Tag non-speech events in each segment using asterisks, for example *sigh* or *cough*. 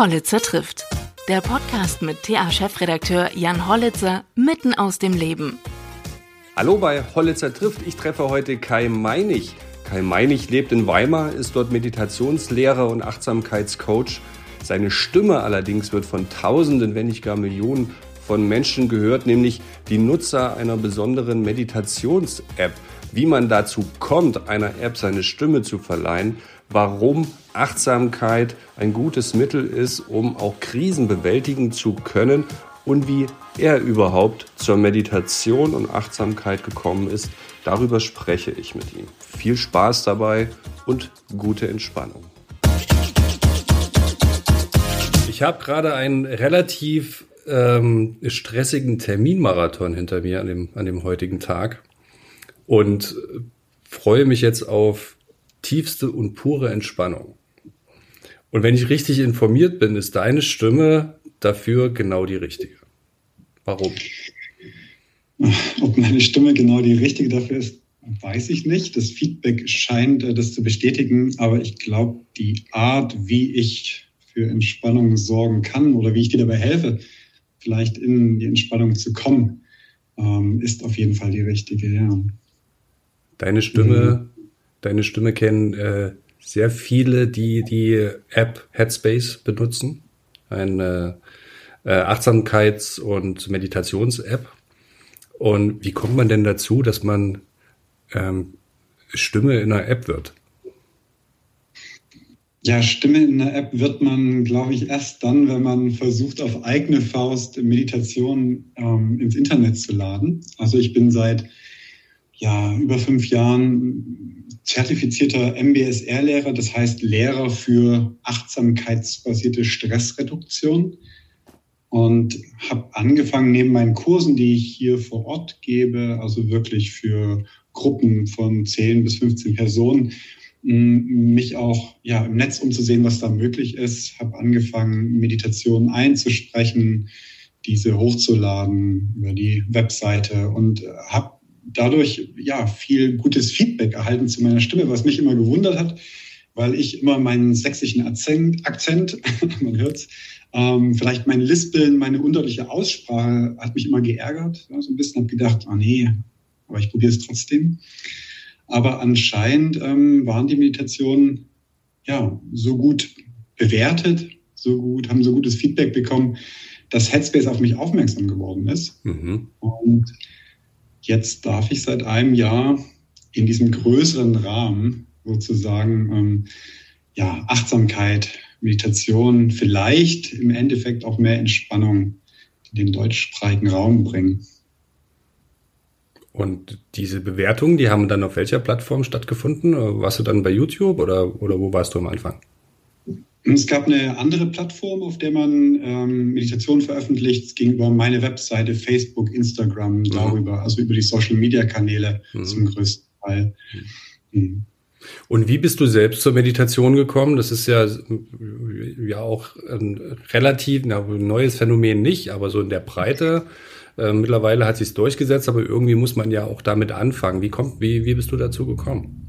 Hollitzer trifft. Der Podcast mit TA-Chefredakteur Jan Hollitzer mitten aus dem Leben. Hallo bei Hollitzer trifft. Ich treffe heute Kai Meinig. Kai Meinig lebt in Weimar, ist dort Meditationslehrer und Achtsamkeitscoach. Seine Stimme allerdings wird von Tausenden, wenn nicht gar Millionen von Menschen gehört, nämlich die Nutzer einer besonderen Meditations-App. Wie man dazu kommt, einer App seine Stimme zu verleihen, warum Achtsamkeit ein gutes Mittel ist, um auch Krisen bewältigen zu können und wie er überhaupt zur Meditation und Achtsamkeit gekommen ist, darüber spreche ich mit ihm. Viel Spaß dabei und gute Entspannung. Ich habe gerade einen relativ ähm, stressigen Terminmarathon hinter mir an dem, an dem heutigen Tag und freue mich jetzt auf tiefste und pure Entspannung. Und wenn ich richtig informiert bin, ist deine Stimme dafür genau die richtige. Warum? Ob meine Stimme genau die richtige dafür ist, weiß ich nicht. Das Feedback scheint äh, das zu bestätigen, aber ich glaube, die Art, wie ich für Entspannung sorgen kann oder wie ich dir dabei helfe, vielleicht in die Entspannung zu kommen, ähm, ist auf jeden Fall die richtige, ja. Deine Stimme, mhm. Deine Stimme kennen äh, sehr viele, die die App Headspace benutzen. Eine äh, Achtsamkeits- und Meditations-App. Und wie kommt man denn dazu, dass man ähm, Stimme in einer App wird? Ja, Stimme in der App wird man, glaube ich, erst dann, wenn man versucht, auf eigene Faust Meditation ähm, ins Internet zu laden. Also ich bin seit ja, über fünf Jahren zertifizierter MBSR-Lehrer, das heißt Lehrer für achtsamkeitsbasierte Stressreduktion und habe angefangen neben meinen Kursen, die ich hier vor Ort gebe, also wirklich für Gruppen von 10 bis 15 Personen, mich auch ja, im Netz umzusehen, was da möglich ist. Habe angefangen, Meditationen einzusprechen, diese hochzuladen über die Webseite und habe dadurch ja viel gutes Feedback erhalten zu meiner Stimme, was mich immer gewundert hat, weil ich immer meinen sächsischen Akzent, Akzent *laughs* man hört's, ähm, vielleicht mein Lispeln, meine undeutliche Aussprache hat mich immer geärgert. Ja, so ein bisschen habe gedacht, ah nee, aber ich probiere es trotzdem. Aber anscheinend ähm, waren die Meditationen ja so gut bewertet, so gut, haben so gutes Feedback bekommen, dass Headspace auf mich aufmerksam geworden ist. Mhm. Und jetzt darf ich seit einem Jahr in diesem größeren Rahmen sozusagen ähm, ja, Achtsamkeit, Meditation, vielleicht im Endeffekt auch mehr Entspannung in den deutschsprachigen Raum bringen. Und diese Bewertungen, die haben dann auf welcher Plattform stattgefunden? Warst du dann bei YouTube oder, oder wo warst du am Anfang? Es gab eine andere Plattform, auf der man ähm, Meditationen veröffentlicht. Es ging über meine Webseite, Facebook, Instagram, mhm. darüber, also über die Social-Media-Kanäle mhm. zum größten Teil. Mhm. Und wie bist du selbst zur Meditation gekommen? Das ist ja, ja auch ein relativ na, ein neues Phänomen nicht, aber so in der Breite. Äh, mittlerweile hat sich durchgesetzt, aber irgendwie muss man ja auch damit anfangen. Wie, kommt, wie, wie bist du dazu gekommen?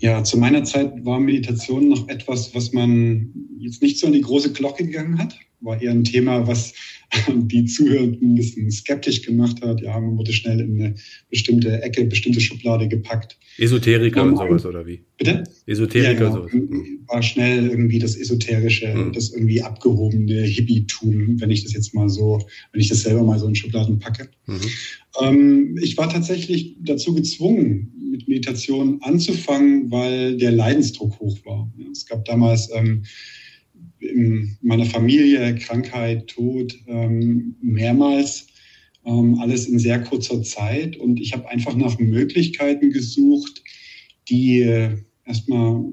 Ja, zu meiner Zeit war Meditation noch etwas, was man jetzt nicht so an die große Glocke gegangen hat. War eher ein Thema, was *laughs* die Zuhörenden ein bisschen skeptisch gemacht hat. Ja, man wurde schnell in eine bestimmte Ecke, bestimmte Schublade gepackt. Esoteriker und, und sowas, oder wie? Bitte? Esoteriker ja, genau. sowas. War schnell irgendwie das Esoterische, mhm. das irgendwie abgehobene Hippie-Tum, wenn ich das jetzt mal so, wenn ich das selber mal so in Schubladen packe. Mhm. Ähm, ich war tatsächlich dazu gezwungen, mit Meditation anzufangen, weil der Leidensdruck hoch war. Es gab damals ähm, in meiner Familie Krankheit, Tod ähm, mehrmals, ähm, alles in sehr kurzer Zeit. Und ich habe einfach nach Möglichkeiten gesucht, die äh, erstmal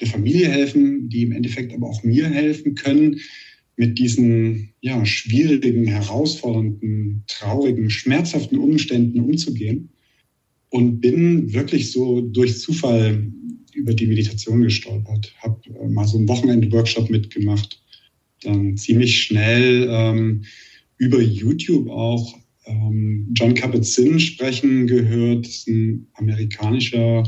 der Familie helfen, die im Endeffekt aber auch mir helfen können, mit diesen ja, schwierigen, herausfordernden, traurigen, schmerzhaften Umständen umzugehen. Und bin wirklich so durch Zufall über die Meditation gestolpert, habe äh, mal so einen Wochenend-Workshop mitgemacht, dann ziemlich schnell ähm, über YouTube auch ähm, John Kabat-Zinn sprechen gehört, das ist ein amerikanischer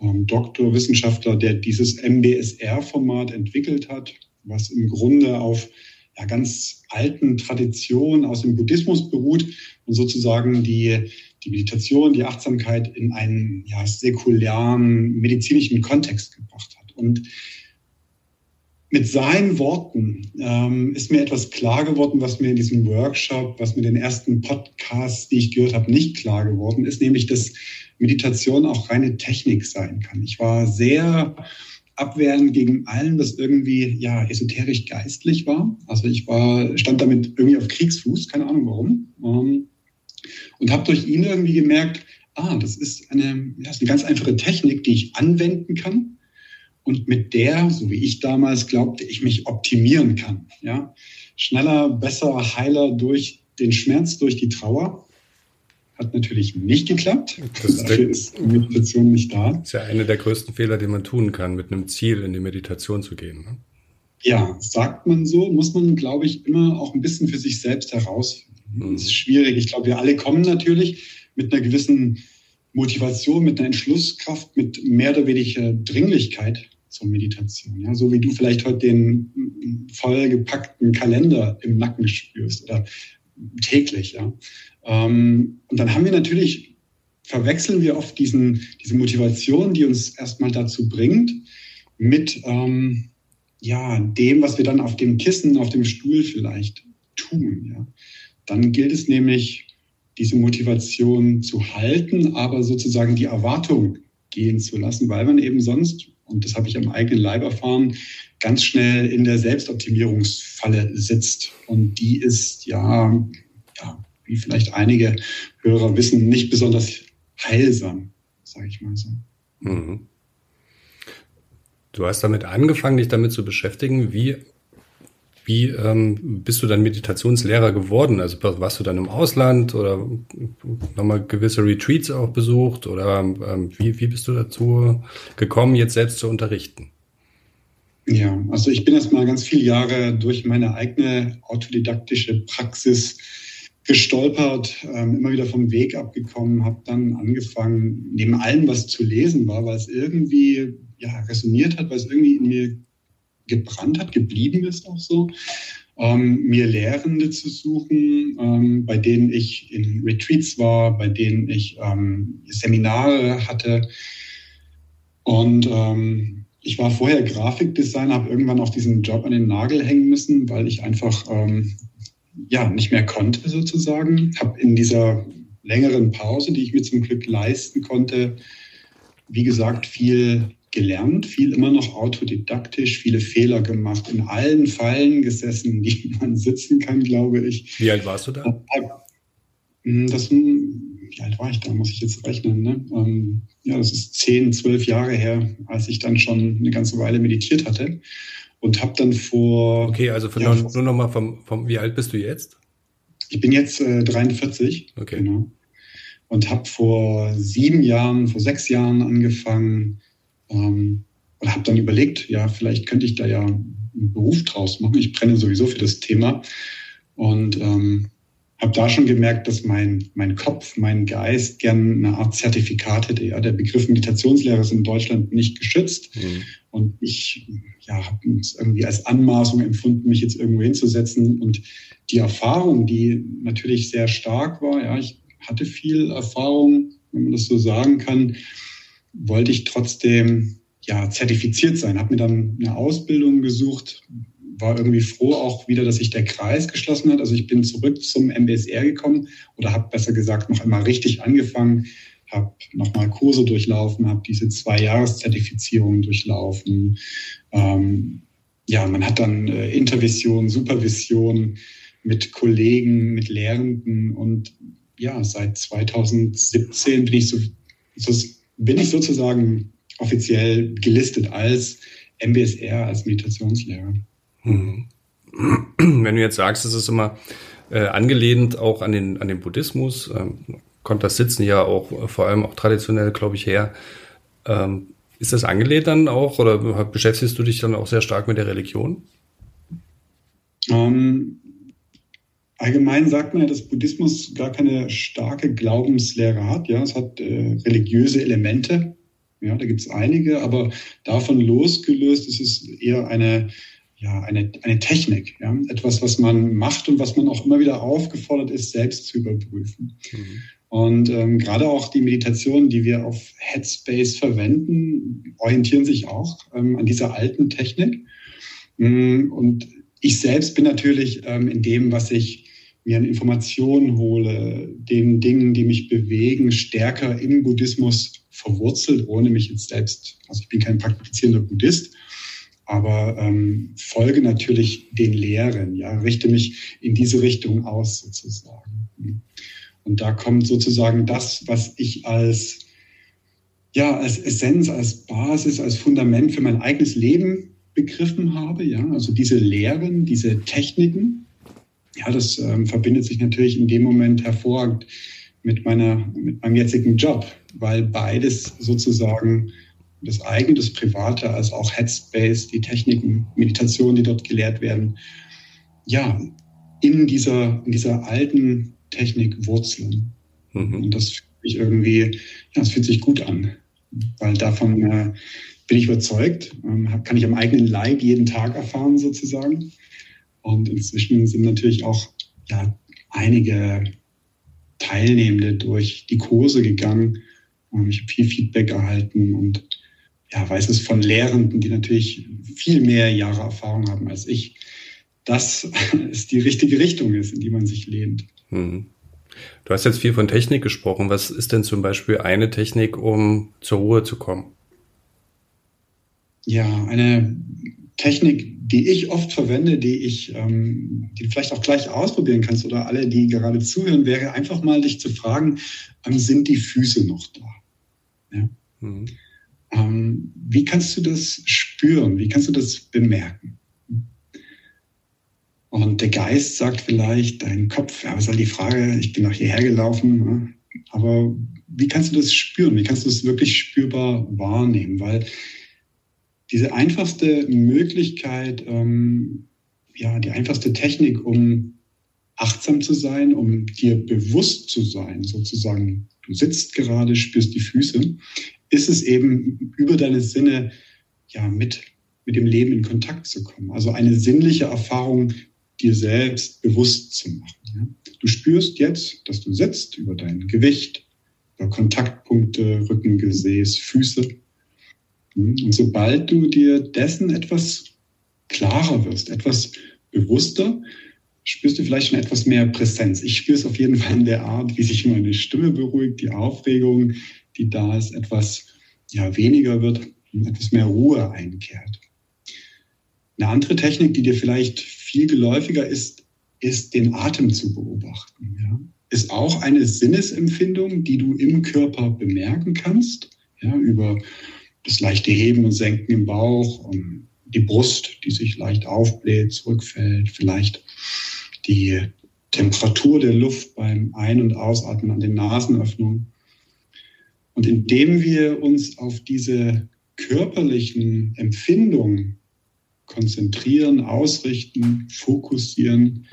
ähm, Doktor, Wissenschaftler, der dieses MBSR-Format entwickelt hat, was im Grunde auf ja, ganz alten Traditionen aus dem Buddhismus beruht und sozusagen die, die Meditation, die Achtsamkeit in einen ja, säkulären medizinischen Kontext gebracht hat. Und mit seinen Worten ähm, ist mir etwas klar geworden, was mir in diesem Workshop, was mir in den ersten Podcasts, die ich gehört habe, nicht klar geworden ist, nämlich, dass Meditation auch reine Technik sein kann. Ich war sehr abwehrend gegen allen, was irgendwie ja esoterisch geistlich war. Also ich war stand damit irgendwie auf Kriegsfuß, keine Ahnung warum, ähm, und habe durch ihn irgendwie gemerkt, ah, das ist eine, ja, ist eine ganz einfache Technik, die ich anwenden kann und mit der, so wie ich damals glaubte, ich mich optimieren kann. Ja? Schneller, besser, heiler durch den Schmerz, durch die Trauer. Hat natürlich nicht geklappt. Das Dafür ist Meditation nicht da. Das ist ja einer der größten Fehler, den man tun kann, mit einem Ziel in die Meditation zu gehen. Ne? Ja, sagt man so, muss man, glaube ich, immer auch ein bisschen für sich selbst herausfinden. Mhm. Das ist schwierig. Ich glaube, wir alle kommen natürlich mit einer gewissen Motivation, mit einer Entschlusskraft, mit mehr oder weniger Dringlichkeit zur Meditation. Ja, so wie du vielleicht heute den vollgepackten Kalender im Nacken spürst oder täglich. Ja. Ähm, und dann haben wir natürlich, verwechseln wir oft diesen, diese Motivation, die uns erstmal dazu bringt, mit ähm, ja, dem, was wir dann auf dem Kissen, auf dem Stuhl vielleicht tun. Ja. Dann gilt es nämlich, diese Motivation zu halten, aber sozusagen die Erwartung gehen zu lassen, weil man eben sonst und das habe ich am eigenen Leib erfahren, ganz schnell in der Selbstoptimierungsfalle sitzt. Und die ist ja, ja wie vielleicht einige Hörer wissen, nicht besonders heilsam, sage ich mal so. Mhm. Du hast damit angefangen, dich damit zu beschäftigen. Wie wie ähm, bist du dann Meditationslehrer geworden? Also warst du dann im Ausland oder nochmal gewisse Retreats auch besucht? Oder ähm, wie, wie bist du dazu gekommen, jetzt selbst zu unterrichten? Ja, also ich bin erst mal ganz viele Jahre durch meine eigene autodidaktische Praxis gestolpert, ähm, immer wieder vom Weg abgekommen, habe dann angefangen, neben allem, was zu lesen war, weil es irgendwie ja, resoniert hat, weil es irgendwie in mir gebrannt hat, geblieben ist auch so, ähm, mir Lehrende zu suchen, ähm, bei denen ich in Retreats war, bei denen ich ähm, Seminare hatte. Und ähm, ich war vorher Grafikdesigner, habe irgendwann auch diesen Job an den Nagel hängen müssen, weil ich einfach ähm, ja nicht mehr konnte sozusagen. Habe in dieser längeren Pause, die ich mir zum Glück leisten konnte, wie gesagt, viel gelernt, viel immer noch autodidaktisch, viele Fehler gemacht, in allen Fallen gesessen, die man sitzen kann, glaube ich. Wie alt warst du da? Hm, das, wie alt war ich da, muss ich jetzt rechnen. Ne? Ähm, ja, das ist zehn, zwölf Jahre her, als ich dann schon eine ganze Weile meditiert hatte. Und habe dann vor. Okay, also ja, nur, nur noch mal vom, vom, wie alt bist du jetzt? Ich bin jetzt äh, 43. Okay. Genau. Und habe vor sieben Jahren, vor sechs Jahren angefangen, ähm, und habe dann überlegt, ja, vielleicht könnte ich da ja einen Beruf draus machen. Ich brenne sowieso für das Thema. Und ähm, habe da schon gemerkt, dass mein, mein Kopf, mein Geist gern eine Art Zertifikat hätte. Ja, der Begriff Meditationslehrer ist in Deutschland nicht geschützt. Mhm. Und ich ja, habe es irgendwie als Anmaßung empfunden, mich jetzt irgendwo hinzusetzen. Und die Erfahrung, die natürlich sehr stark war, ja, ich hatte viel Erfahrung, wenn man das so sagen kann, wollte ich trotzdem ja zertifiziert sein, habe mir dann eine Ausbildung gesucht, war irgendwie froh auch wieder, dass sich der Kreis geschlossen hat. Also ich bin zurück zum MBSR gekommen oder habe besser gesagt noch einmal richtig angefangen, habe nochmal Kurse durchlaufen, habe diese zwei Jahreszertifizierungen durchlaufen. Ähm, ja, man hat dann äh, Intervision, Supervision mit Kollegen, mit Lehrenden und ja, seit 2017 bin ich so, so bin ich sozusagen offiziell gelistet als MBSR, als Meditationslehrer. Mhm. *clears throat* Wenn du jetzt sagst, es ist immer äh, angelehnt auch an den, an den Buddhismus, ähm, kommt das Sitzen ja auch äh, vor allem auch traditionell, glaube ich, her. Ähm, ist das angelehnt dann auch oder beschäftigst du dich dann auch sehr stark mit der Religion? Ähm, Allgemein sagt man ja, dass Buddhismus gar keine starke Glaubenslehre hat. Ja, es hat äh, religiöse Elemente. Ja, da gibt es einige, aber davon losgelöst ist es eher eine, ja, eine, eine Technik, ja, etwas, was man macht und was man auch immer wieder aufgefordert ist, selbst zu überprüfen. Mhm. Und ähm, gerade auch die Meditationen, die wir auf Headspace verwenden, orientieren sich auch ähm, an dieser alten Technik. Mm, und ich selbst bin natürlich ähm, in dem, was ich mir Informationen hole, den Dingen, die mich bewegen, stärker im Buddhismus verwurzelt, ohne mich jetzt selbst, also ich bin kein praktizierender Buddhist, aber ähm, folge natürlich den Lehren, ja, richte mich in diese Richtung aus sozusagen. Und da kommt sozusagen das, was ich als ja, als Essenz, als Basis, als Fundament für mein eigenes Leben begriffen habe, ja, also diese Lehren, diese Techniken, ja, das ähm, verbindet sich natürlich in dem Moment hervorragend mit meiner, mit meinem jetzigen Job, weil beides sozusagen das eigene, das private, als auch Headspace, die Techniken, Meditationen, die dort gelehrt werden, ja, in dieser, in dieser alten Technik wurzeln. Mhm. Und das fühlt sich irgendwie, ja, das fühlt sich gut an, weil davon äh, bin ich überzeugt, ähm, kann ich am eigenen Leib jeden Tag erfahren sozusagen. Und inzwischen sind natürlich auch ja, einige Teilnehmende durch die Kurse gegangen und ich habe viel Feedback erhalten und ja, weiß es von Lehrenden, die natürlich viel mehr Jahre Erfahrung haben als ich, dass *laughs* es die richtige Richtung ist, in die man sich lehnt. Hm. Du hast jetzt viel von Technik gesprochen. Was ist denn zum Beispiel eine Technik, um zur Ruhe zu kommen? Ja, eine Technik, die ich oft verwende, die ich, ähm, die du vielleicht auch gleich ausprobieren kannst oder alle, die gerade zuhören, wäre einfach mal dich zu fragen, ähm, sind die Füße noch da? Ja? Mhm. Ähm, wie kannst du das spüren? Wie kannst du das bemerken? Und der Geist sagt vielleicht, dein Kopf, ja, was soll die Frage, ich bin noch hierher gelaufen, ne? aber wie kannst du das spüren? Wie kannst du es wirklich spürbar wahrnehmen? Weil diese einfachste Möglichkeit, ähm, ja, die einfachste Technik, um achtsam zu sein, um dir bewusst zu sein, sozusagen, du sitzt gerade, spürst die Füße, ist es eben über deine Sinne ja mit, mit dem Leben in Kontakt zu kommen. Also eine sinnliche Erfahrung dir selbst bewusst zu machen. Ja? Du spürst jetzt, dass du sitzt über dein Gewicht, über Kontaktpunkte, Rücken, Gesäß, Füße. Und sobald du dir dessen etwas klarer wirst, etwas bewusster, spürst du vielleicht schon etwas mehr Präsenz. Ich spüre es auf jeden Fall in der Art, wie sich meine Stimme beruhigt, die Aufregung, die da ist, etwas ja, weniger wird etwas mehr Ruhe einkehrt. Eine andere Technik, die dir vielleicht viel geläufiger ist, ist den Atem zu beobachten. Ja? Ist auch eine Sinnesempfindung, die du im Körper bemerken kannst, ja, über das leichte Heben und Senken im Bauch und die Brust, die sich leicht aufbläht, zurückfällt, vielleicht die Temperatur der Luft beim Ein- und Ausatmen an den Nasenöffnungen. Und indem wir uns auf diese körperlichen Empfindungen konzentrieren, ausrichten, fokussieren,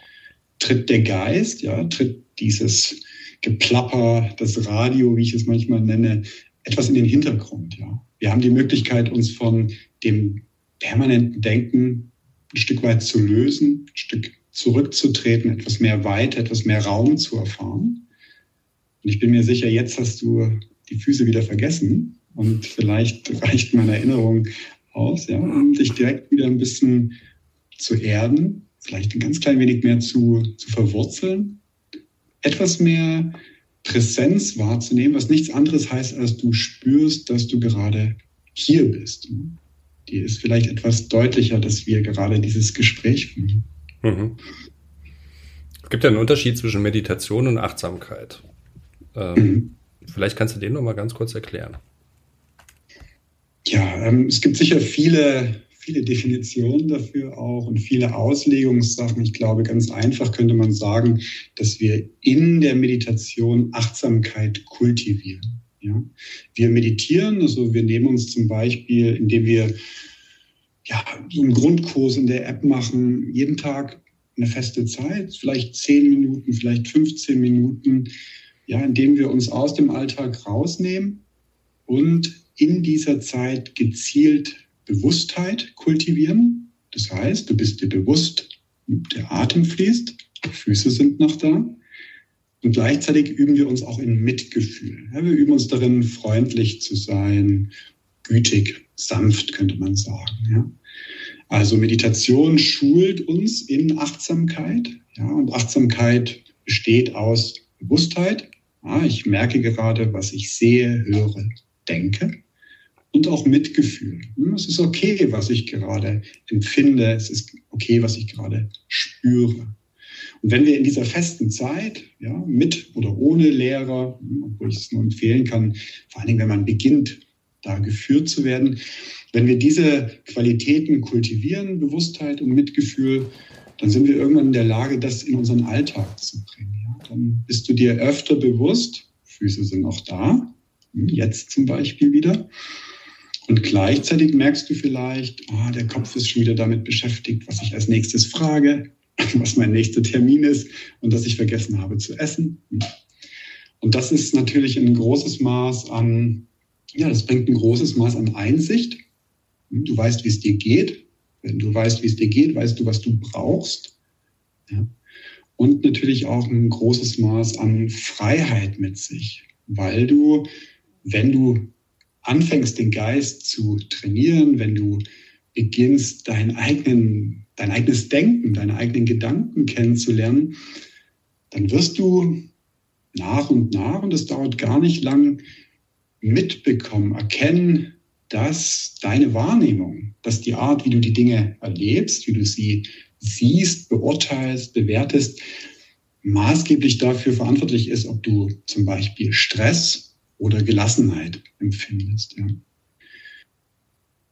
tritt der Geist, ja, tritt dieses Geplapper, das Radio, wie ich es manchmal nenne, etwas in den Hintergrund, ja. Wir haben die Möglichkeit, uns von dem permanenten Denken ein Stück weit zu lösen, ein Stück zurückzutreten, etwas mehr Weite, etwas mehr Raum zu erfahren. Und ich bin mir sicher, jetzt hast du die Füße wieder vergessen und vielleicht *laughs* reicht meine Erinnerung aus, ja, um dich direkt wieder ein bisschen zu erden, vielleicht ein ganz klein wenig mehr zu, zu verwurzeln, etwas mehr Präsenz wahrzunehmen, was nichts anderes heißt, als du spürst, dass du gerade hier bist. Dir ist vielleicht etwas deutlicher, dass wir gerade dieses Gespräch führen. Mhm. Es gibt ja einen Unterschied zwischen Meditation und Achtsamkeit. Ähm, mhm. Vielleicht kannst du den noch mal ganz kurz erklären. Ja, ähm, es gibt sicher viele, viele Definitionen dafür auch und viele Auslegungssachen. Ich glaube, ganz einfach könnte man sagen, dass wir in der Meditation Achtsamkeit kultivieren. Ja? Wir meditieren, also wir nehmen uns zum Beispiel, indem wir ja, so einen Grundkurs in der App machen, jeden Tag eine feste Zeit, vielleicht 10 Minuten, vielleicht 15 Minuten, ja, indem wir uns aus dem Alltag rausnehmen und in dieser Zeit gezielt Bewusstheit kultivieren. Das heißt, du bist dir bewusst, der Atem fließt, die Füße sind noch da. Und gleichzeitig üben wir uns auch in Mitgefühl. Ja, wir üben uns darin, freundlich zu sein, gütig, sanft, könnte man sagen. Ja. Also Meditation schult uns in Achtsamkeit. Ja, und Achtsamkeit besteht aus Bewusstheit. Ja, ich merke gerade, was ich sehe, höre, denke. Und auch Mitgefühl. Hm, es ist okay, was ich gerade empfinde. Es ist okay, was ich gerade spüre. Und wenn wir in dieser festen Zeit, ja, mit oder ohne Lehrer, obwohl ich es nur empfehlen kann, vor allen Dingen, wenn man beginnt, da geführt zu werden, wenn wir diese Qualitäten kultivieren, Bewusstheit und Mitgefühl, dann sind wir irgendwann in der Lage, das in unseren Alltag zu bringen. Ja? Dann bist du dir öfter bewusst, Füße sind auch da, jetzt zum Beispiel wieder. Und gleichzeitig merkst du vielleicht, oh, der Kopf ist schon wieder damit beschäftigt, was ich als nächstes frage. *laughs* was mein nächster Termin ist und dass ich vergessen habe zu essen. Und das ist natürlich ein großes Maß an, ja, das bringt ein großes Maß an Einsicht. Du weißt, wie es dir geht. Wenn du weißt, wie es dir geht, weißt du, was du brauchst. Ja. Und natürlich auch ein großes Maß an Freiheit mit sich, weil du, wenn du anfängst, den Geist zu trainieren, wenn du beginnst, deinen eigenen dein eigenes Denken, deine eigenen Gedanken kennenzulernen, dann wirst du nach und nach, und es dauert gar nicht lang, mitbekommen, erkennen, dass deine Wahrnehmung, dass die Art, wie du die Dinge erlebst, wie du sie siehst, beurteilst, bewertest, maßgeblich dafür verantwortlich ist, ob du zum Beispiel Stress oder Gelassenheit empfindest. Ja.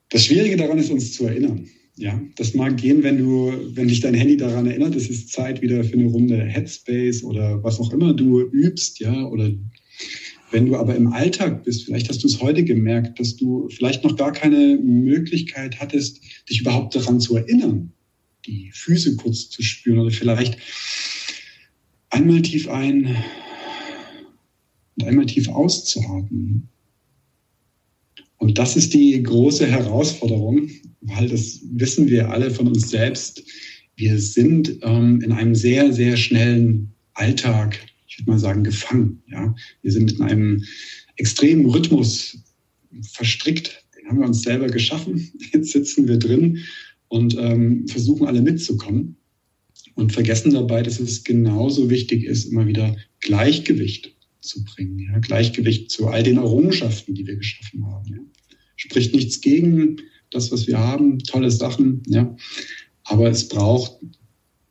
Das Schwierige daran ist, uns zu erinnern. Ja, das mag gehen, wenn du, wenn dich dein Handy daran erinnert, es ist Zeit wieder für eine Runde Headspace oder was auch immer du übst, ja, oder wenn du aber im Alltag bist, vielleicht hast du es heute gemerkt, dass du vielleicht noch gar keine Möglichkeit hattest, dich überhaupt daran zu erinnern, die Füße kurz zu spüren oder vielleicht einmal tief ein und einmal tief auszuatmen. Und das ist die große Herausforderung, weil das wissen wir alle von uns selbst. Wir sind ähm, in einem sehr, sehr schnellen Alltag, ich würde mal sagen, gefangen. Ja? Wir sind in einem extremen Rhythmus verstrickt. Den haben wir uns selber geschaffen. Jetzt sitzen wir drin und ähm, versuchen alle mitzukommen und vergessen dabei, dass es genauso wichtig ist, immer wieder Gleichgewicht zu bringen. Ja? Gleichgewicht zu all den Errungenschaften, die wir geschaffen haben. Ja? Spricht nichts gegen das, was wir haben, tolle Sachen, ja. Aber es braucht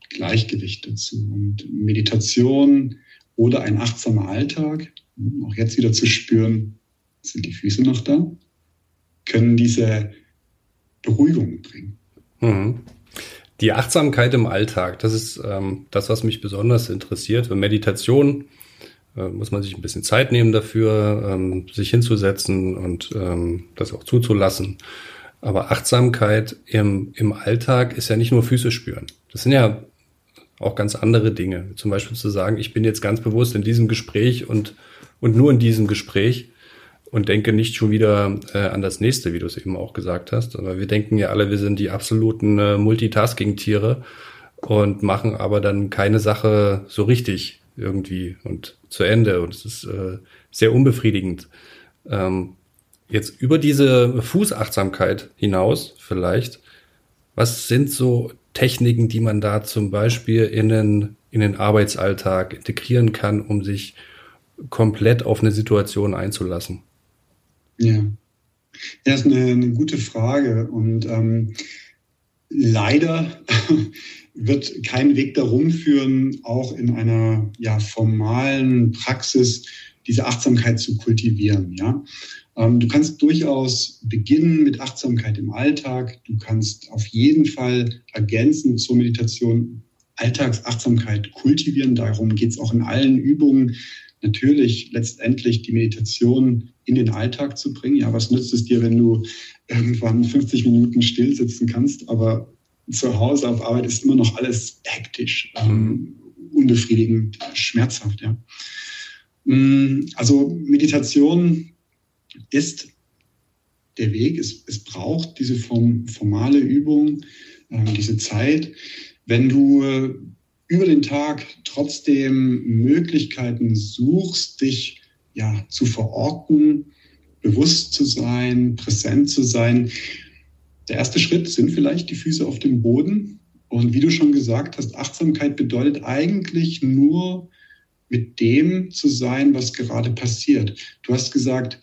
Gleichgewicht dazu. Und Meditation oder ein achtsamer Alltag, auch jetzt wieder zu spüren, sind die Füße noch da, können diese Beruhigung bringen. Mhm. Die Achtsamkeit im Alltag, das ist ähm, das, was mich besonders interessiert. Meditation äh, muss man sich ein bisschen Zeit nehmen dafür, ähm, sich hinzusetzen und ähm, das auch zuzulassen. Aber Achtsamkeit im, im Alltag ist ja nicht nur Füße spüren. Das sind ja auch ganz andere Dinge. Zum Beispiel zu sagen, ich bin jetzt ganz bewusst in diesem Gespräch und, und nur in diesem Gespräch und denke nicht schon wieder äh, an das nächste, wie du es eben auch gesagt hast. Aber wir denken ja alle, wir sind die absoluten äh, Multitasking-Tiere und machen aber dann keine Sache so richtig irgendwie und zu Ende. Und es ist äh, sehr unbefriedigend. Ähm, Jetzt über diese Fußachtsamkeit hinaus vielleicht, was sind so Techniken, die man da zum Beispiel in den, in den Arbeitsalltag integrieren kann, um sich komplett auf eine Situation einzulassen? Ja, das ist eine, eine gute Frage. Und ähm, leider wird kein Weg darum führen, auch in einer ja, formalen Praxis diese Achtsamkeit zu kultivieren. Ja? Ähm, du kannst durchaus beginnen mit Achtsamkeit im Alltag. Du kannst auf jeden Fall ergänzend zur Meditation Alltagsachtsamkeit kultivieren. Darum geht es auch in allen Übungen. Natürlich letztendlich die Meditation in den Alltag zu bringen. Ja, was nützt es dir, wenn du irgendwann 50 Minuten still sitzen kannst, aber zu Hause auf Arbeit ist immer noch alles hektisch, ähm, unbefriedigend, schmerzhaft. Ja. Mm, also Meditation ist der Weg. Es, es braucht diese form, formale Übung. äh, diese Zeit. Wenn du äh, über den Tag trotzdem Möglichkeiten suchst, dich ja zu verorten, bewusst zu sein, präsent zu sein. Der erste Schritt sind vielleicht die Füße auf dem Boden. Und wie du schon gesagt hast, Achtsamkeit bedeutet eigentlich nur mit dem zu sein, was gerade passiert. Du hast gesagt,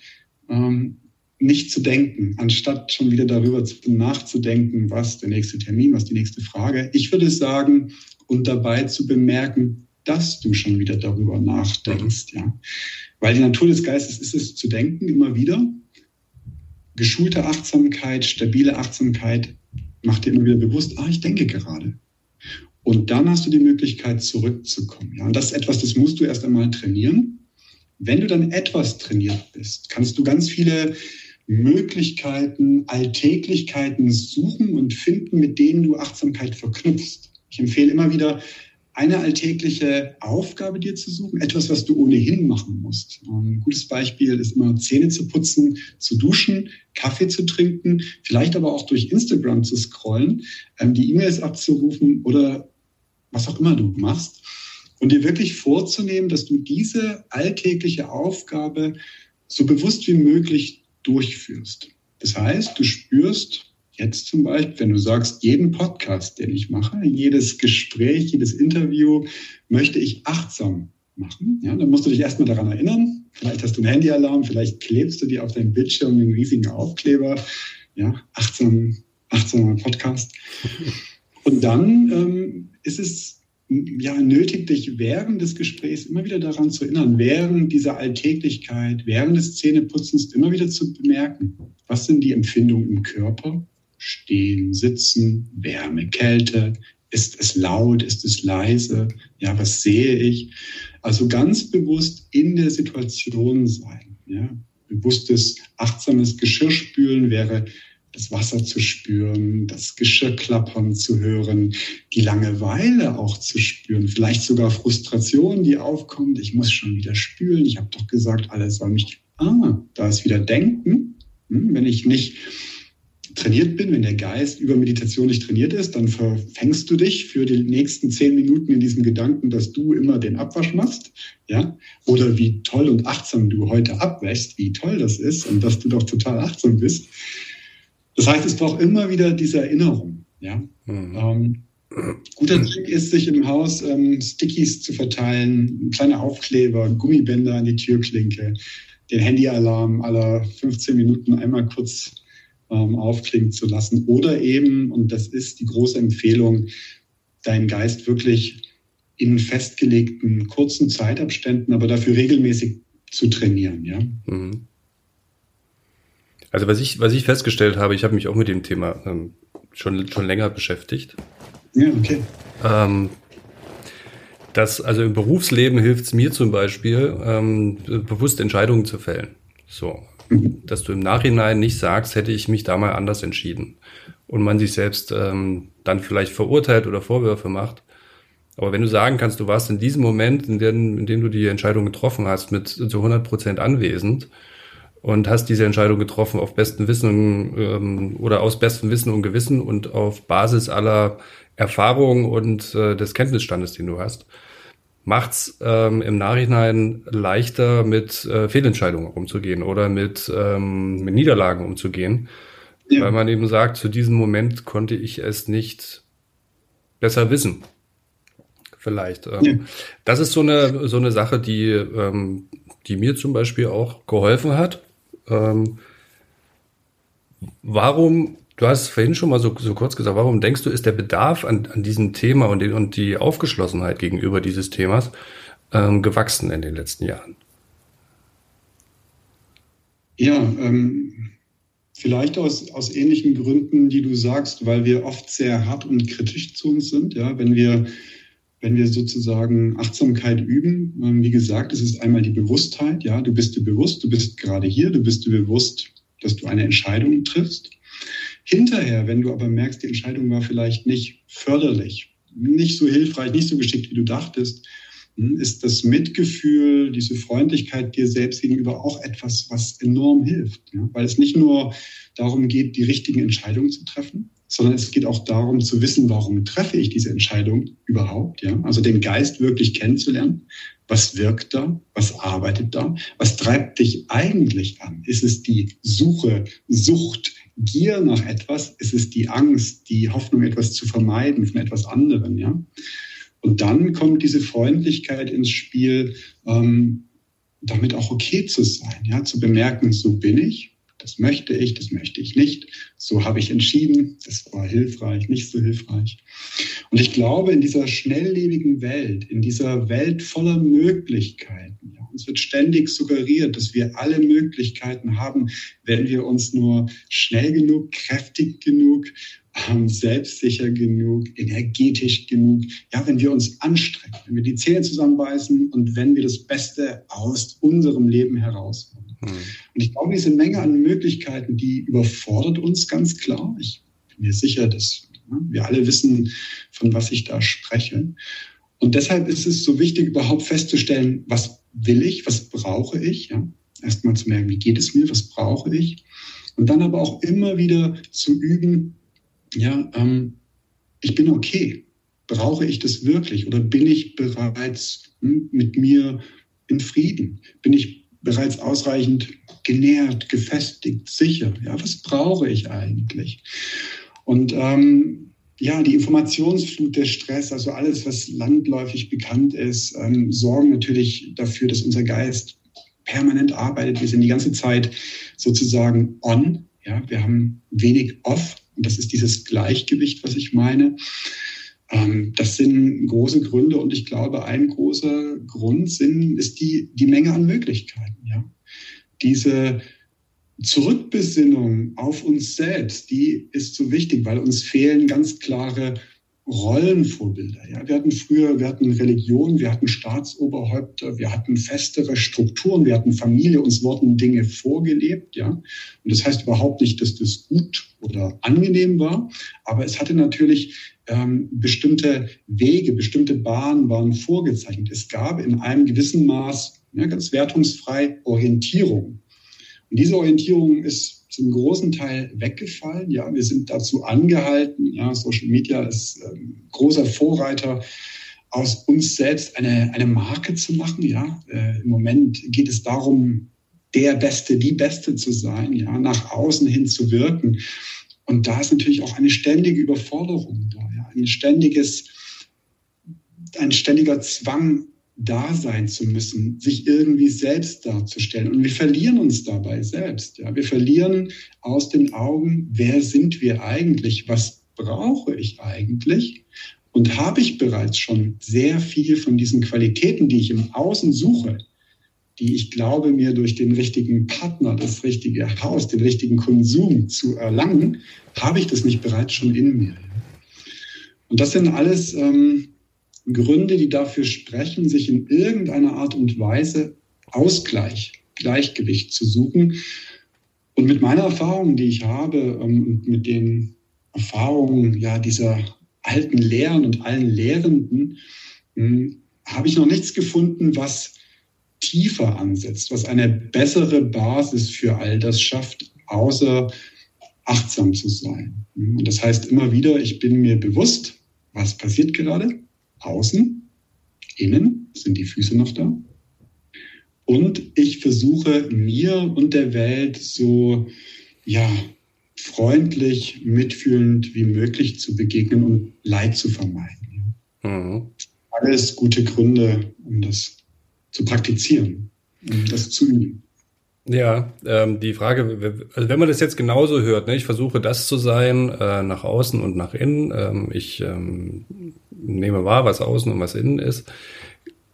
ähm, nicht zu denken, anstatt schon wieder darüber nachzudenken, was der nächste Termin, was die nächste Frage. Ich würde sagen, und dabei zu bemerken, dass du schon wieder darüber nachdenkst, ja. Weil die Natur des Geistes ist es zu denken immer wieder. Geschulte Achtsamkeit, stabile Achtsamkeit macht dir immer wieder bewusst, ah, ich denke gerade. Und dann hast du die Möglichkeit, zurückzukommen. Ja, und das ist etwas, das musst du erst einmal trainieren. Wenn du dann etwas trainiert bist, kannst du ganz viele Möglichkeiten, Alltäglichkeiten suchen und finden, mit denen du Achtsamkeit verknüpfst. Ich empfehle immer wieder, eine alltägliche Aufgabe dir zu suchen, etwas, was du ohnehin machen musst. Ein gutes Beispiel ist immer Zähne zu putzen, zu duschen, Kaffee zu trinken, vielleicht aber auch durch Instagram zu scrollen, ähm, die E-Mails abzurufen oder was auch immer du machst. Und dir wirklich vorzunehmen, dass du diese alltägliche Aufgabe so bewusst wie möglich durchführst. Das heißt, du spürst, Jetzt zum Beispiel, wenn du sagst, jeden Podcast, den ich mache, jedes Gespräch, jedes Interview möchte ich achtsam machen. Ja, dann musst du dich erstmal daran erinnern. Vielleicht hast du einen Handyalarm, vielleicht klebst du dir auf deinem Bildschirm einen riesigen Aufkleber. Ja, achtsam, achtsamer Podcast. Und dann ähm, ist es ja nötig, dich während des Gesprächs immer wieder daran zu erinnern, während dieser Alltäglichkeit, während des Zähneputzens immer wieder zu bemerken, was sind die Empfindungen im Körper, Stehen, Sitzen, Wärme, Kälte. Ist es laut? Ist es leise? Ja, was sehe ich? Also ganz bewusst in der Situation sein. Ja? Bewusstes, achtsames Geschirrspülen wäre das Wasser zu spüren, das Geschirr klappern zu hören, die Langeweile auch zu spüren, vielleicht sogar Frustration, die aufkommt. Ich muss schon wieder spülen. Ich habe doch gesagt, alles soll mich. Ah, da ist wieder Denken. Hm, wenn ich nicht trainiert bin, wenn der Geist über Meditation nicht trainiert ist, dann verfängst du dich für die nächsten zehn Minuten in diesem Gedanken, dass du immer den Abwasch machst, ja, oder wie toll und achtsam du heute abwäschst, wie toll das ist und dass du doch total achtsam bist. Das heißt, es braucht immer wieder diese Erinnerung, ja. Mhm. Ähm, guter Trick ist, sich im Haus ähm, Stickies zu verteilen, kleine Aufkleber, Gummibänder an die Türklinke, den Handyalarm aller 15 Minuten einmal kurz ähm, aufklingen zu lassen. Oder eben, und das ist die große Empfehlung, deinen Geist wirklich in festgelegten kurzen Zeitabständen, aber dafür regelmäßig zu trainieren. Ja? Mhm. Also was ich, was ich festgestellt habe, ich habe mich auch mit dem Thema ähm, schon, schon länger beschäftigt. Ja, okay. Ähm, das, also im Berufsleben hilft es mir zum Beispiel, ähm, bewusst Entscheidungen zu fällen. So, dass du im Nachhinein nicht sagst, hätte ich mich da mal anders entschieden. Und man sich selbst ähm, dann vielleicht verurteilt oder Vorwürfe macht. Aber wenn du sagen kannst, du warst in diesem Moment, in dem, in dem du die Entscheidung getroffen hast, mit zu 100 Prozent anwesend und hast diese Entscheidung getroffen auf besten Wissen ähm, oder aus bestem Wissen und Gewissen und auf Basis aller Erfahrungen und äh, des Kenntnisstandes, den du hast, macht's ähm, im Nachhinein leichter, mit äh, Fehlentscheidungen umzugehen oder mit, ähm, mit Niederlagen umzugehen. Ja. Weil man eben sagt, zu diesem Moment konnte ich es nicht besser wissen. Vielleicht. Ähm, ja. Das ist so eine, so eine Sache, die, ähm, die mir zum Beispiel auch geholfen hat. Ähm, warum Du hast vorhin schon mal so, so kurz gesagt, warum denkst du, ist der Bedarf an, an diesem Thema und die, und die Aufgeschlossenheit gegenüber dieses Themas ähm, gewachsen in den letzten Jahren? Ja, ähm, vielleicht aus, aus ähnlichen Gründen, die du sagst, weil wir oft sehr hart und kritisch zu uns sind. Ja, wenn wir, wenn wir sozusagen Achtsamkeit üben, ähm, wie gesagt, es ist einmal die Bewusstheit. Ja, du bist dir bewusst, du bist gerade hier, du bist dir bewusst, dass du eine Entscheidung triffst. Hinterher, wenn du aber merkst, die Entscheidung war vielleicht nicht förderlich, nicht so hilfreich, nicht so geschickt, wie du dachtest, hm, ist das Mitgefühl, diese Freundlichkeit dir selbst gegenüber auch etwas, was enorm hilft. Ja? Weil es nicht nur darum geht, die richtigen Entscheidungen zu treffen, sondern es geht auch darum zu wissen, warum treffe ich diese Entscheidung überhaupt, ja? Also den Geist wirklich kennenzulernen. Was wirkt da? Was arbeitet da? Was treibt dich eigentlich an? Ist es die Suche, Sucht, Gier nach etwas? Ist es die Angst, die Hoffnung, etwas zu vermeiden von etwas anderem, ja? Und dann kommt diese Freundlichkeit ins Spiel, ähm, damit auch okay zu sein, ja, zu bemerken, so bin ich, das möchte ich, das möchte ich nicht, so habe ich entschieden, das war hilfreich, nicht so hilfreich. Und ich glaube, in dieser schnelllebigen Welt, in dieser Welt voller Möglichkeiten, ja, uns wird ständig suggeriert, dass wir alle Möglichkeiten haben, wenn wir uns nur schnell genug, kräftig genug selbstsicher genug, energetisch genug. Ja, wenn wir uns anstrengen, wenn wir die Zähne zusammenbeißen und wenn wir das Beste aus unserem Leben herausholen. Mhm. Und ich glaube, diese Menge an Möglichkeiten, die überfordert uns ganz klar. Ich bin mir sicher, dass ja, wir alle wissen, von was ich da spreche. Und deshalb ist es so wichtig, überhaupt festzustellen, was will ich, was brauche ich. Ja? Erstmal zu merken, wie geht es mir, was brauche ich. Und dann aber auch immer wieder zu üben, ja, ähm, ich bin okay. Brauche ich das wirklich oder bin ich bereits hm, mit mir in Frieden? Bin ich bereits ausreichend genährt, gefestigt, sicher? Ja, was brauche ich eigentlich? Und ähm, ja, die Informationsflut, der Stress, also alles, was landläufig bekannt ist, ähm, sorgen natürlich dafür, dass unser Geist permanent arbeitet. Wir sind die ganze Zeit sozusagen on. Ja, wir haben wenig off. Und das ist dieses Gleichgewicht, was ich meine. Ähm, das sind große Gründe und ich glaube, ein großer Grund sind, ist die, die Menge an Möglichkeiten. Ja? Diese Zurückbesinnung auf uns selbst, die ist so wichtig, weil uns fehlen ganz klare Rollenvorbilder. Ja, wir hatten früher, wir hatten Religion, wir hatten Staatsoberhäupter, wir hatten festere Strukturen, wir hatten Familie, uns wurden Dinge vorgelebt. Ja, und das heißt überhaupt nicht, dass das gut oder angenehm war, aber es hatte natürlich ähm, bestimmte Wege, bestimmte Bahnen waren vorgezeichnet. Es gab in einem gewissen Maß, ja, ganz wertungsfrei, Orientierung. Und diese Orientierung ist zum großen Teil weggefallen. Ja, wir sind dazu angehalten. Ja, Social Media ist ähm, großer Vorreiter, aus uns selbst eine, eine Marke zu machen. Ja, äh, im Moment geht es darum, der Beste, die Beste zu sein, ja, nach außen hin zu wirken. Und da ist natürlich auch eine ständige Überforderung da, ja, ein ständiges, ein ständiger Zwang, da sein zu müssen, sich irgendwie selbst darzustellen. Und wir verlieren uns dabei selbst. Ja. Wir verlieren aus den Augen, wer sind wir eigentlich? Was brauche ich eigentlich? Und habe ich bereits schon sehr viel von diesen Qualitäten, die ich im Außen suche, die ich glaube, mir durch den richtigen Partner, das richtige Haus, den richtigen Konsum zu erlangen, habe ich das nicht bereits schon in mir. Und das sind alles ähm, Gründe, die dafür sprechen, sich in irgendeiner Art und Weise Ausgleich, Gleichgewicht zu suchen. Und mit meiner Erfahrung, die ich habe, ähm, und mit den Erfahrungen ja, dieser alten Lehren und allen Lehrenden, hm, habe ich noch nichts gefunden, was tiefer ansetzt, was eine bessere Basis für all das schafft, außer achtsam zu sein. Hm, und das heißt immer wieder, ich bin mir bewusst, was passiert gerade, außen, innen sind die Füße noch da. Und ich versuche mir und der Welt so, ja, freundlich, mitfühlend wie möglich zu begegnen und Leid zu vermeiden. Mhm. Alles gute Gründe, um das zu praktizieren, um das zu üben. Ja, ähm, die Frage, also wenn man das jetzt genauso hört, ne, ich versuche das zu sein, äh, nach außen und nach innen, ähm, ich ähm, nehme wahr, was außen und was innen ist,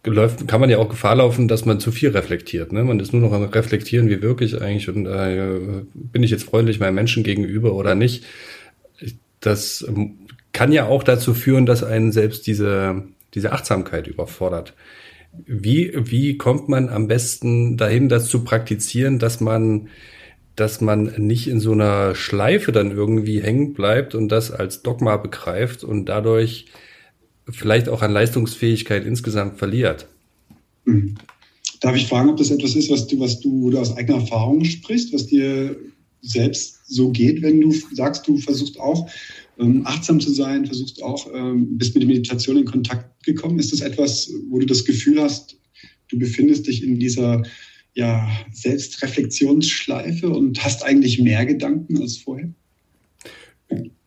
läuft, kann man ja auch Gefahr laufen, dass man zu viel reflektiert. Ne? Man ist nur noch am Reflektieren, wie wirklich eigentlich und äh, bin ich jetzt freundlich meinem Menschen gegenüber oder nicht. Das kann ja auch dazu führen, dass einen selbst diese, diese Achtsamkeit überfordert. Wie, wie kommt man am besten dahin, das zu praktizieren, dass man, dass man nicht in so einer Schleife dann irgendwie hängen bleibt und das als Dogma begreift und dadurch vielleicht auch an Leistungsfähigkeit insgesamt verliert? Hm. Darf ich fragen, ob das etwas ist, was du, was du, du aus eigener Erfahrung sprichst, was dir selbst so geht, wenn du sagst, du versuchst auch ähm, achtsam zu sein, versuchst auch, ähm, bist mit der Meditation in Kontakt gekommen. Ist das etwas, wo du das Gefühl hast, du befindest dich in dieser ja, Selbstreflexionsschleife und hast eigentlich mehr Gedanken als vorher?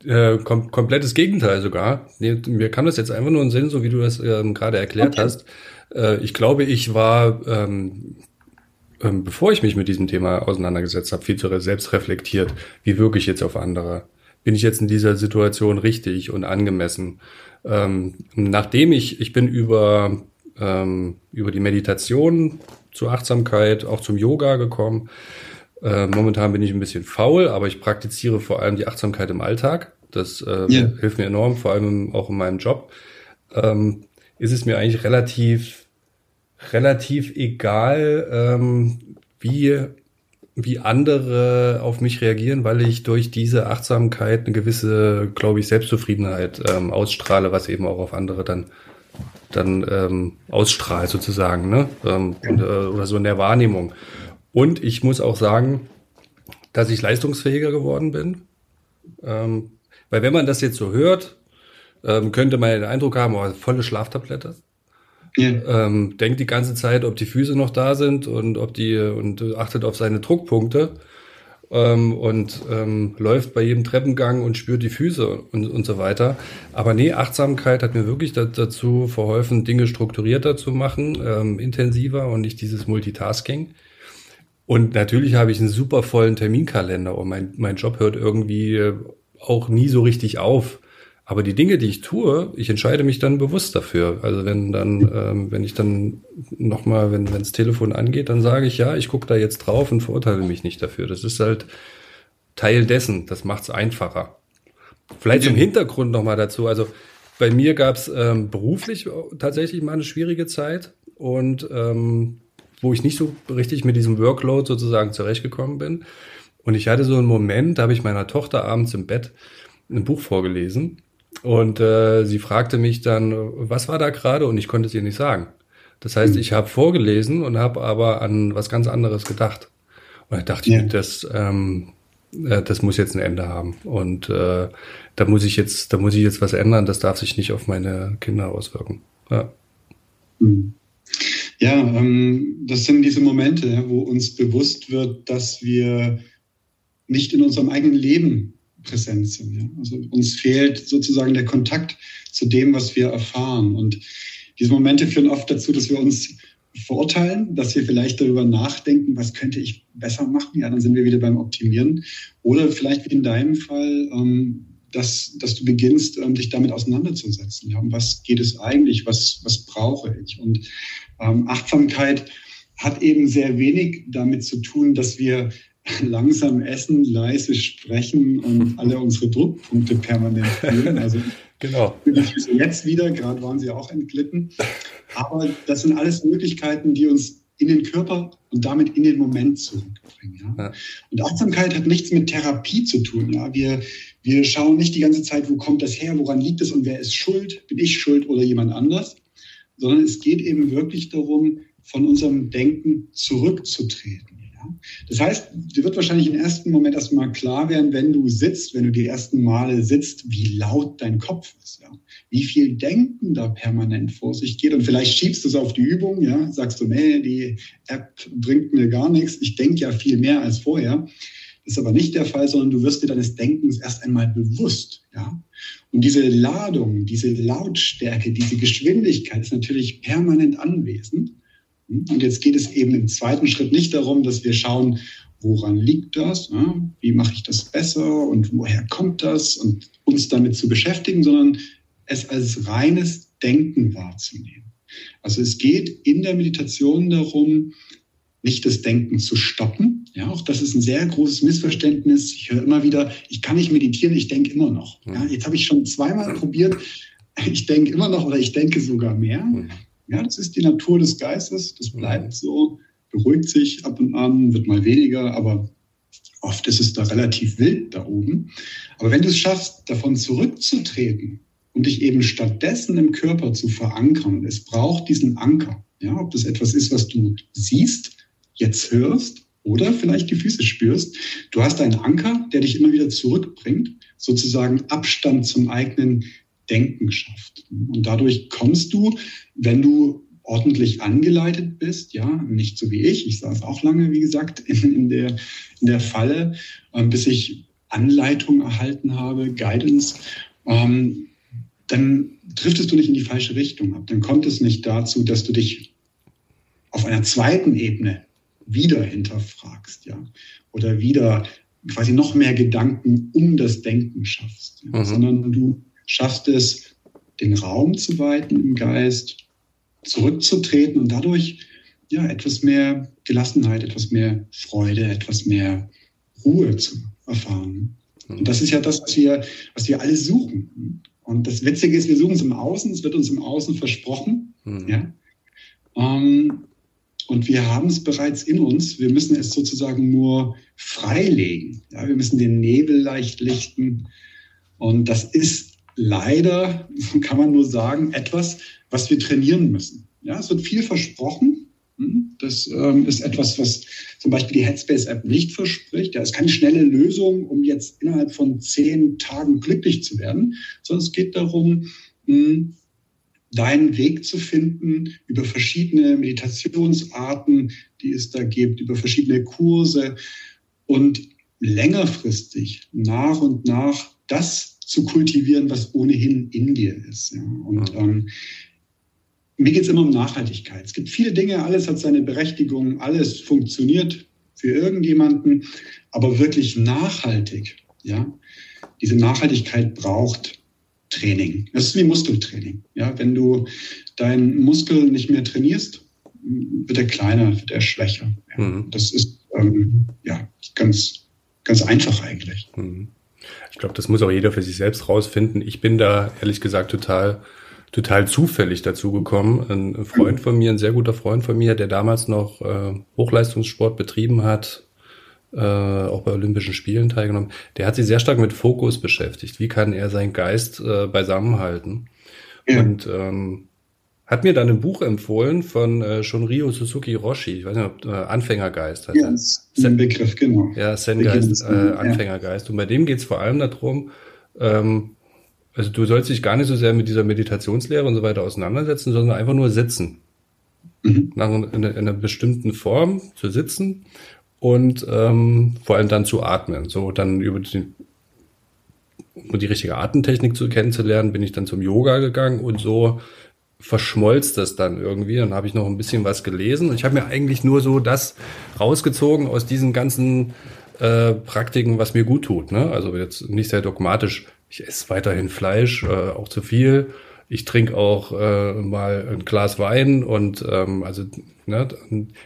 Äh, kom komplettes Gegenteil sogar. mir kam das jetzt einfach nur in den Sinn, so wie du das ähm, gerade erklärt okay. hast. Äh, ich glaube, ich war, ähm, ähm, bevor ich mich mit diesem Thema auseinandergesetzt habe, viel zu selbst reflektiert. Wie wirke ich jetzt auf andere? Bin ich jetzt in dieser Situation richtig und angemessen? Ähm, nachdem ich, ich bin über, ähm, über die Meditation zur Achtsamkeit, auch zum Yoga gekommen. Äh, momentan bin ich ein bisschen faul, aber ich praktiziere vor allem die Achtsamkeit im Alltag. Das äh, yeah. hilft mir enorm, vor allem auch in meinem Job. Ähm, ist es mir eigentlich relativ, relativ egal, ähm, wie, wie andere auf mich reagieren, weil ich durch diese Achtsamkeit eine gewisse, glaube ich, Selbstzufriedenheit ähm, ausstrahle, was eben auch auf andere dann dann ähm, ausstrahlt sozusagen, ne? Ähm, und, äh, oder so in der Wahrnehmung. Und ich muss auch sagen, dass ich leistungsfähiger geworden bin. Ähm, weil wenn man das jetzt so hört, ähm, könnte man den Eindruck haben, oh, volle Schlaftablette. Ja. Ähm, denkt die ganze Zeit, ob die Füße noch da sind und ob die und achtet auf seine Druckpunkte ähm, und ähm, läuft bei jedem Treppengang und spürt die Füße und, und so weiter. Aber nee, Achtsamkeit hat mir wirklich dazu verholfen, Dinge strukturierter zu machen, ähm, intensiver und nicht dieses Multitasking. Und natürlich habe ich einen super vollen Terminkalender und mein, mein Job hört irgendwie auch nie so richtig auf. Aber die Dinge, die ich tue, ich entscheide mich dann bewusst dafür. Also wenn dann, ähm, wenn ich dann nochmal, wenn das Telefon angeht, dann sage ich, ja, ich gucke da jetzt drauf und verurteile mich nicht dafür. Das ist halt Teil dessen. Das macht es einfacher. Vielleicht im Hintergrund nochmal dazu. Also bei mir gab es ähm, beruflich tatsächlich mal eine schwierige Zeit und ähm, wo ich nicht so richtig mit diesem Workload sozusagen zurechtgekommen bin. Und ich hatte so einen Moment, da habe ich meiner Tochter abends im Bett ein Buch vorgelesen und äh, sie fragte mich dann, was war da gerade? Und ich konnte es ihr nicht sagen. Das heißt, mhm. ich habe vorgelesen und habe aber an was ganz anderes gedacht. Und da dachte ja. ich, das, ähm, äh, das muss jetzt ein Ende haben. Und äh, da muss ich jetzt, da muss ich jetzt was ändern. Das darf sich nicht auf meine Kinder auswirken. Ja, mhm. ja ähm, das sind diese Momente, wo uns bewusst wird, dass wir nicht in unserem eigenen Leben präsent sind. Ja? Also uns fehlt sozusagen der Kontakt zu dem, was wir erfahren. Und diese Momente führen oft dazu, dass wir uns verurteilen, dass wir vielleicht darüber nachdenken, was könnte ich besser machen. Ja, dann sind wir wieder beim Optimieren. Oder vielleicht wie in deinem Fall, ähm, dass, dass du beginnst, ähm, dich damit auseinanderzusetzen. Ja, um was geht es eigentlich? Was, was brauche ich? Und ähm, Achtsamkeit hat eben sehr wenig damit zu tun, dass wir *laughs* langsam essen, leise sprechen und alle unsere Druckpunkte permanent fühlen. Also *laughs* genau. jetzt wieder, gerade waren sie auch entglitten. Aber das sind alles Möglichkeiten, die uns in den Körper und damit in den Moment zurückbringen. Ja? ja? Und Achtsamkeit hat nichts mit Therapie zu tun. Ja? Wir, wir schauen nicht die ganze Zeit, wo kommt das her, woran liegt es und wer ist schuld, bin ich schuld oder jemand anders, sondern es geht eben wirklich darum, von unserem Denken zurückzutreten. Das heißt, dir wird wahrscheinlich im ersten Moment erstmal klar werden, wenn du sitzt, wenn du die ersten Male sitzt, wie laut dein Kopf ist, ja. Wie viel Denken da permanent vor sich geht. Und vielleicht schiebst du es auf die Übung, ja. Sagst du, nee, die App bringt mir gar nichts. Ich denke ja viel mehr als vorher. Das ist aber nicht der Fall, sondern du wirst dir deines Denkens erst einmal bewusst, ja. Und diese Ladung, diese Lautstärke, diese Geschwindigkeit ist natürlich permanent anwesend. Und jetzt geht es eben im zweiten Schritt nicht darum, dass wir schauen, woran liegt das, wie mache ich das besser und woher kommt das und uns damit zu beschäftigen, sondern es als reines Denken wahrzunehmen. Also es geht in der Meditation darum, nicht das Denken zu stoppen. Ja, auch das ist ein sehr großes Missverständnis. Ich höre immer wieder, ich kann nicht meditieren, ich denke immer noch. Ja, jetzt habe ich schon zweimal probiert, ich denke immer noch oder ich denke sogar mehr. Ja, das ist die Natur des Geistes, das bleibt so, beruhigt sich ab und an, wird mal weniger, aber oft ist es da relativ wild da oben. Aber wenn du es schaffst, davon zurückzutreten und dich eben stattdessen im Körper zu verankern, es braucht diesen Anker, ja, ob das etwas ist, was du siehst, jetzt hörst oder vielleicht die Füße spürst. Du hast einen Anker, der dich immer wieder zurückbringt, sozusagen Abstand zum eigenen Denken schafft. Und dadurch kommst du, wenn du ordentlich angeleitet bist, ja, nicht so wie ich, ich saß auch lange, wie gesagt, *laughs* in, in der, in der Falle, äh, bis ich Anleitung erhalten habe, Guidance, ähm, dann driftest du nicht in die falsche Richtung ab. Dann kommt es nicht dazu, dass du dich auf einer zweiten Ebene wieder hinterfragst, ja, oder wieder quasi noch mehr Gedanken um das Denken schaffst, ja? mhm. sondern du schaffst es, den Raum zu weiten im Geist, zurückzutreten und dadurch ja etwas mehr Gelassenheit, etwas mehr Freude, etwas mehr Ruhe zu erfahren. Und das ist ja das, was wir, was wir alle suchen. Und das Witzige ist, wir suchen es im Außen, es wird uns im Außen versprochen. Mhm. Ja? Ähm, und wir haben es bereits in uns. Wir müssen es sozusagen nur freilegen. Ja? Wir müssen den Nebel leicht lichten. Und das ist leider, *laughs* kann man nur sagen, etwas, was wir trainieren müssen. Ja, es wird viel versprochen. Hm? Das ähm, ist etwas, was zum Beispiel die Headspace-App nicht verspricht. Ja, es ist keine schnelle Lösung, um jetzt innerhalb von zehn Tagen glücklich zu werden, sondern es geht darum, hm, deinen Weg zu finden über verschiedene Meditationsarten, die es da gibt, über verschiedene Kurse und längerfristig nach und nach das zu kultivieren, was ohnehin in dir ist. Ja. Und ähm, mir geht es immer um Nachhaltigkeit. Es gibt viele Dinge, alles hat seine Berechtigung, alles funktioniert für irgendjemanden, aber wirklich nachhaltig, ja, diese Nachhaltigkeit braucht Training. Das ist wie Muskeltraining. Ja, wenn du deinen Muskel nicht mehr trainierst, wird er kleiner, wird er schwächer. Ja. Mhm. Das ist ähm, ja ganz, ganz einfach eigentlich. Mhm. Ich glaube, das muss auch jeder für sich selbst rausfinden. Ich bin da ehrlich gesagt total total zufällig dazu gekommen. Ein Freund von mir, ein sehr guter Freund von mir, der damals noch äh, Hochleistungssport betrieben hat, äh, auch bei Olympischen Spielen teilgenommen, der hat sich sehr stark mit Fokus beschäftigt. Wie kann er seinen Geist äh, beisammenhalten? Ja. Und ähm, hat mir dann ein Buch empfohlen von äh, Shunryo Suzuki Roshi, ich weiß nicht, ob äh, Anfängergeist heißt. Ja, das ist ein Begriff, genau. Ja, Zen-Geist, äh, Anfängergeist. Und bei dem geht es vor allem darum, ähm, also du sollst dich gar nicht so sehr mit dieser Meditationslehre und so weiter auseinandersetzen, sondern einfach nur sitzen. Mhm. Nach in, in einer bestimmten Form zu sitzen und ähm, vor allem dann zu atmen. So dann über die, um die richtige Atemtechnik zu kennenzulernen, bin ich dann zum Yoga gegangen und so verschmolzt das dann irgendwie. Dann habe ich noch ein bisschen was gelesen ich habe mir eigentlich nur so das rausgezogen aus diesen ganzen äh, Praktiken, was mir gut tut. Ne? Also jetzt nicht sehr dogmatisch ich esse weiterhin Fleisch, äh, auch zu viel. Ich trinke auch äh, mal ein Glas Wein und ähm, also ne,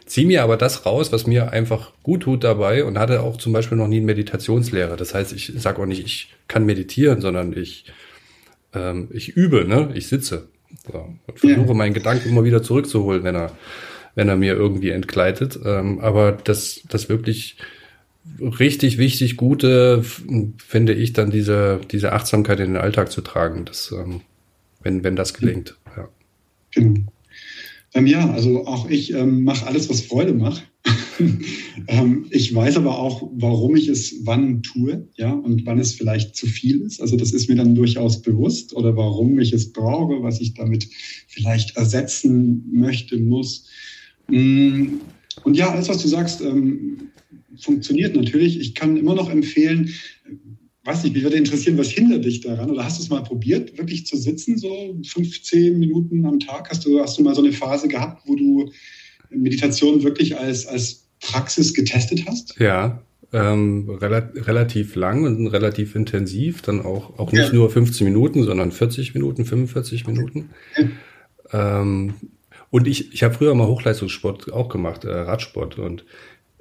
ziehe mir aber das raus, was mir einfach gut tut dabei und hatte auch zum Beispiel noch nie eine Meditationslehre. Das heißt, ich sage auch nicht, ich kann meditieren, sondern ich ähm, ich übe, ne? Ich sitze so, und versuche ja. meinen Gedanken immer wieder zurückzuholen, wenn er wenn er mir irgendwie entgleitet. Ähm, aber das das wirklich richtig wichtig, gute, finde ich, dann diese, diese Achtsamkeit in den Alltag zu tragen, das, ähm, wenn, wenn das gelingt. Ja. Genau. Ähm, ja, also auch ich ähm, mache alles, was Freude macht. *laughs* ähm, ich weiß aber auch, warum ich es wann tue, ja, und wann es vielleicht zu viel ist. Also das ist mir dann durchaus bewusst oder warum ich es brauche, was ich damit vielleicht ersetzen möchte, muss. Mm, und ja, alles, was du sagst, ähm, funktioniert natürlich. Ich kann immer noch empfehlen, weiß nicht, mich würde interessieren, was hindert dich daran? Oder hast du es mal probiert, wirklich zu sitzen, so 15 Minuten am Tag? Hast du, hast du mal so eine Phase gehabt, wo du Meditation wirklich als, als Praxis getestet hast? Ja, ähm, rela relativ lang und relativ intensiv, dann auch, auch nicht ja. nur 15 Minuten, sondern 40 Minuten, 45 Minuten. Ja. Ähm, und ich, ich habe früher mal Hochleistungssport auch gemacht, äh, Radsport. Und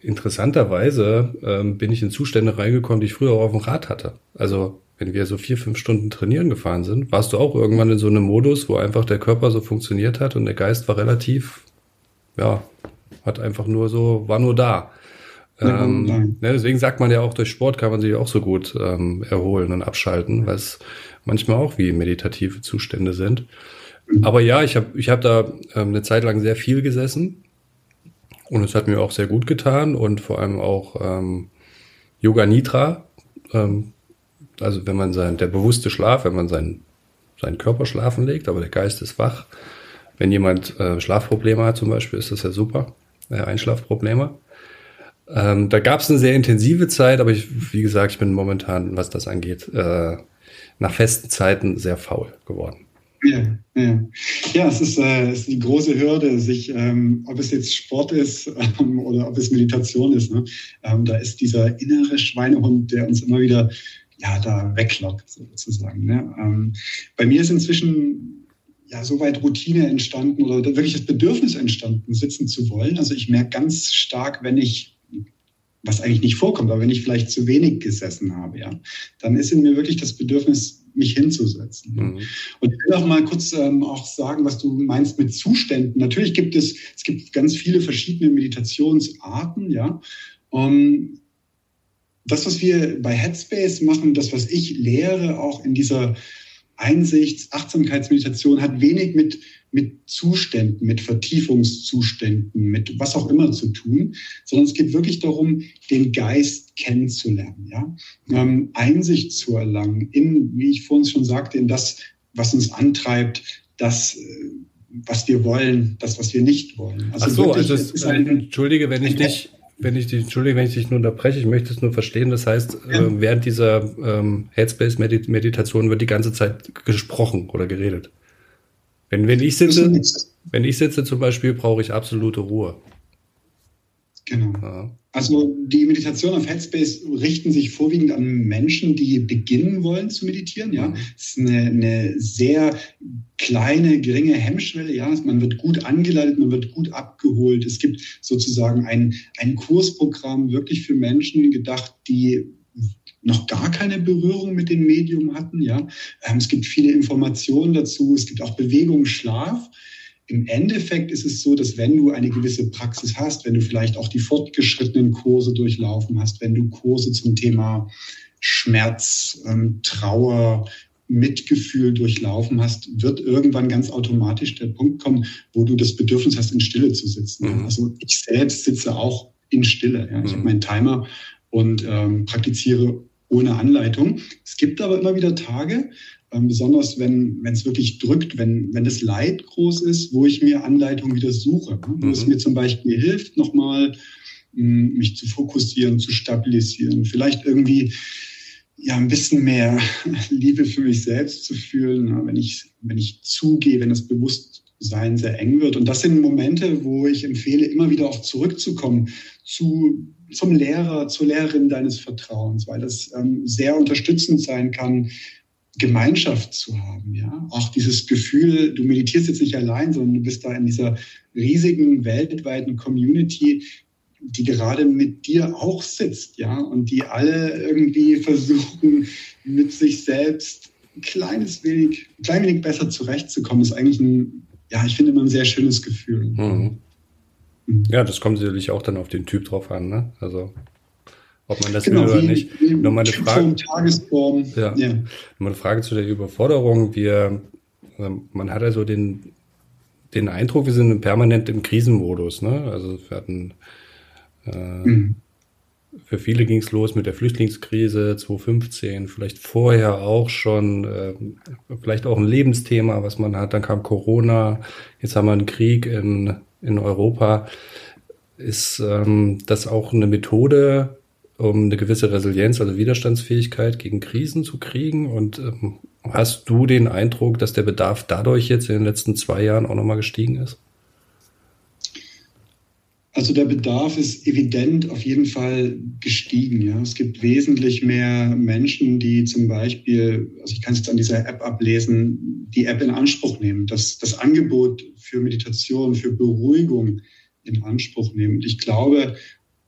interessanterweise ähm, bin ich in Zustände reingekommen, die ich früher auch auf dem Rad hatte. Also wenn wir so vier, fünf Stunden trainieren gefahren sind, warst du auch irgendwann in so einem Modus, wo einfach der Körper so funktioniert hat und der Geist war relativ, ja, hat einfach nur so, war nur da. Ähm, ne, deswegen sagt man ja auch, durch Sport kann man sich auch so gut ähm, erholen und abschalten, weil es manchmal auch wie meditative Zustände sind. Mhm. Aber ja, ich habe ich hab da ähm, eine Zeit lang sehr viel gesessen Und es hat mir auch sehr gut getan und vor allem auch ähm, Yoga Nidra. Ähm, also wenn man sein, der bewusste Schlaf, wenn man seinen, seinen Körper schlafen legt, aber der Geist ist wach. Wenn jemand äh, Schlafprobleme hat zum Beispiel, ist das ja super. Äh, Einschlafprobleme. Ähm, da gab es eine sehr intensive Zeit, aber ich, wie gesagt, ich bin momentan, was das angeht, äh, nach festen Zeiten sehr faul geworden. Ja, ja. ja es, ist, äh, es ist die große Hürde, sich, ähm, ob es jetzt Sport ist *laughs* ähm, oder ob es Meditation ist. Ne? Ähm, da ist dieser innere Schweinehund, der uns immer wieder ja, da weglockt, sozusagen. Ne? Ähm, bei mir ist inzwischen ja soweit Routine entstanden oder wirklich das Bedürfnis entstanden, sitzen zu wollen. Also ich merke ganz stark, wenn ich was eigentlich nicht vorkommt, aber wenn ich vielleicht zu wenig gesessen habe, ja, dann ist in mir wirklich das Bedürfnis, mich hinzusetzen. Mhm. Und ich will auch mal kurz ähm, auch sagen, was du meinst mit Zuständen. Natürlich gibt es, es gibt ganz viele verschiedene Meditationsarten, ja. Um, das, was wir bei Headspace machen, das, was ich lehre, auch in dieser Einsichts-, Achtsamkeitsmeditation, hat wenig mit mit Zuständen, mit Vertiefungszuständen, mit was auch immer zu tun, sondern es geht wirklich darum, den Geist kennenzulernen, ja, ähm, Einsicht zu erlangen in, wie ich vorhin schon sagte, in das, was uns antreibt, das, äh, was wir wollen, das, was wir nicht wollen. Also Ach so, wirklich, also es, ist ein, entschuldige, wenn ich dich wenn ich dich, entschuldige, wenn ich dich nur unterbreche, ich möchte es nur verstehen. Das heißt, ja. äh, während dieser ähm, Headspace-Meditation wird die ganze Zeit gesprochen oder geredet. Wenn, wenn ich sitze, wenn ich sitze zum Beispiel, brauche ich absolute Ruhe. Genau. Ja. Also die Meditation auf Headspace richten sich vorwiegend an Menschen, die beginnen wollen zu meditieren. Ja, es ist eine, eine sehr kleine, geringe Hemmschwelle. Ja, man wird gut angeleitet, man wird gut abgeholt. Es gibt sozusagen ein, ein Kursprogramm wirklich für Menschen gedacht, die noch gar keine Berührung mit dem Medium hatten. Ja, ähm, es gibt viele Informationen dazu. Es gibt auch Bewegung, Schlaf. Im Endeffekt ist es so, dass wenn du eine gewisse Praxis hast, wenn du vielleicht auch die fortgeschrittenen Kurse durchlaufen hast, wenn du Kurse zum Thema Schmerz, ähm, Trauer, Mitgefühl durchlaufen hast, wird irgendwann ganz automatisch der Punkt kommen, wo du das Bedürfnis hast, in Stille zu sitzen. Mhm. Also ich selbst sitze auch in Stille. Ja. Ich mhm. habe meinen Timer und ähm, praktiziere ohne Anleitung. Es gibt aber immer wieder Tage, ähm, besonders wenn es wirklich drückt, wenn, wenn das Leid groß ist, wo ich mir Anleitung wieder suche. Ne? Wo mhm. es mir zum Beispiel hilft, nochmal hm, mich zu fokussieren, zu stabilisieren, vielleicht irgendwie ja ein bisschen mehr *laughs* Liebe für mich selbst zu fühlen, ne? wenn ich, wenn ich zugehe, wenn das Bewusstsein sehr eng wird. Und das sind Momente, wo ich empfehle, immer wieder auch zurückzukommen zu, zum Lehrer, zur Lehrerin deines Vertrauens, weil das ähm, sehr unterstützend sein kann, Gemeinschaft zu haben, ja. Auch dieses Gefühl, du meditierst jetzt nicht allein, sondern du bist da in dieser riesigen weltweiten Community, die gerade mit dir auch sitzt, ja, und die alle irgendwie versuchen, mit sich selbst ein kleines wenig, ein klein wenig besser zurechtzukommen, ist eigentlich ein, ja, ich finde immer ein sehr schönes Gefühl. Mhm. mhm. Ja, das kommt sicherlich auch dann auf den Typ drauf an, ne? Also ob man das genau, will oder nicht. Nochmal eine Frage. Tagesform. Ja. ja. Nochmal eine Frage zu der Überforderung. Wir, ähm, man hat also den, den Eindruck, wir sind permanent im Krisenmodus. Ne? Also wir hatten äh, mhm. für viele ging es los mit der Flüchtlingskrise 2015, vielleicht vorher auch schon, äh, vielleicht auch ein Lebensthema, was man hat. Dann kam Corona, jetzt haben wir einen Krieg in, in Europa. Ist ähm, das auch eine Methode, um eine gewisse Resilienz, also Widerstandsfähigkeit gegen Krisen zu kriegen? Und ähm, hast du den Eindruck, dass der Bedarf dadurch jetzt in den letzten zwei Jahren auch nochmal gestiegen ist? Also der Bedarf ist evident auf jeden Fall gestiegen. Ja. Es gibt wesentlich mehr Menschen, die zum Beispiel, also ich kann es jetzt an dieser App ablesen, die App in Anspruch nehmen, das, das Angebot für Meditation, für Beruhigung in Anspruch nehmen. Und ich glaube,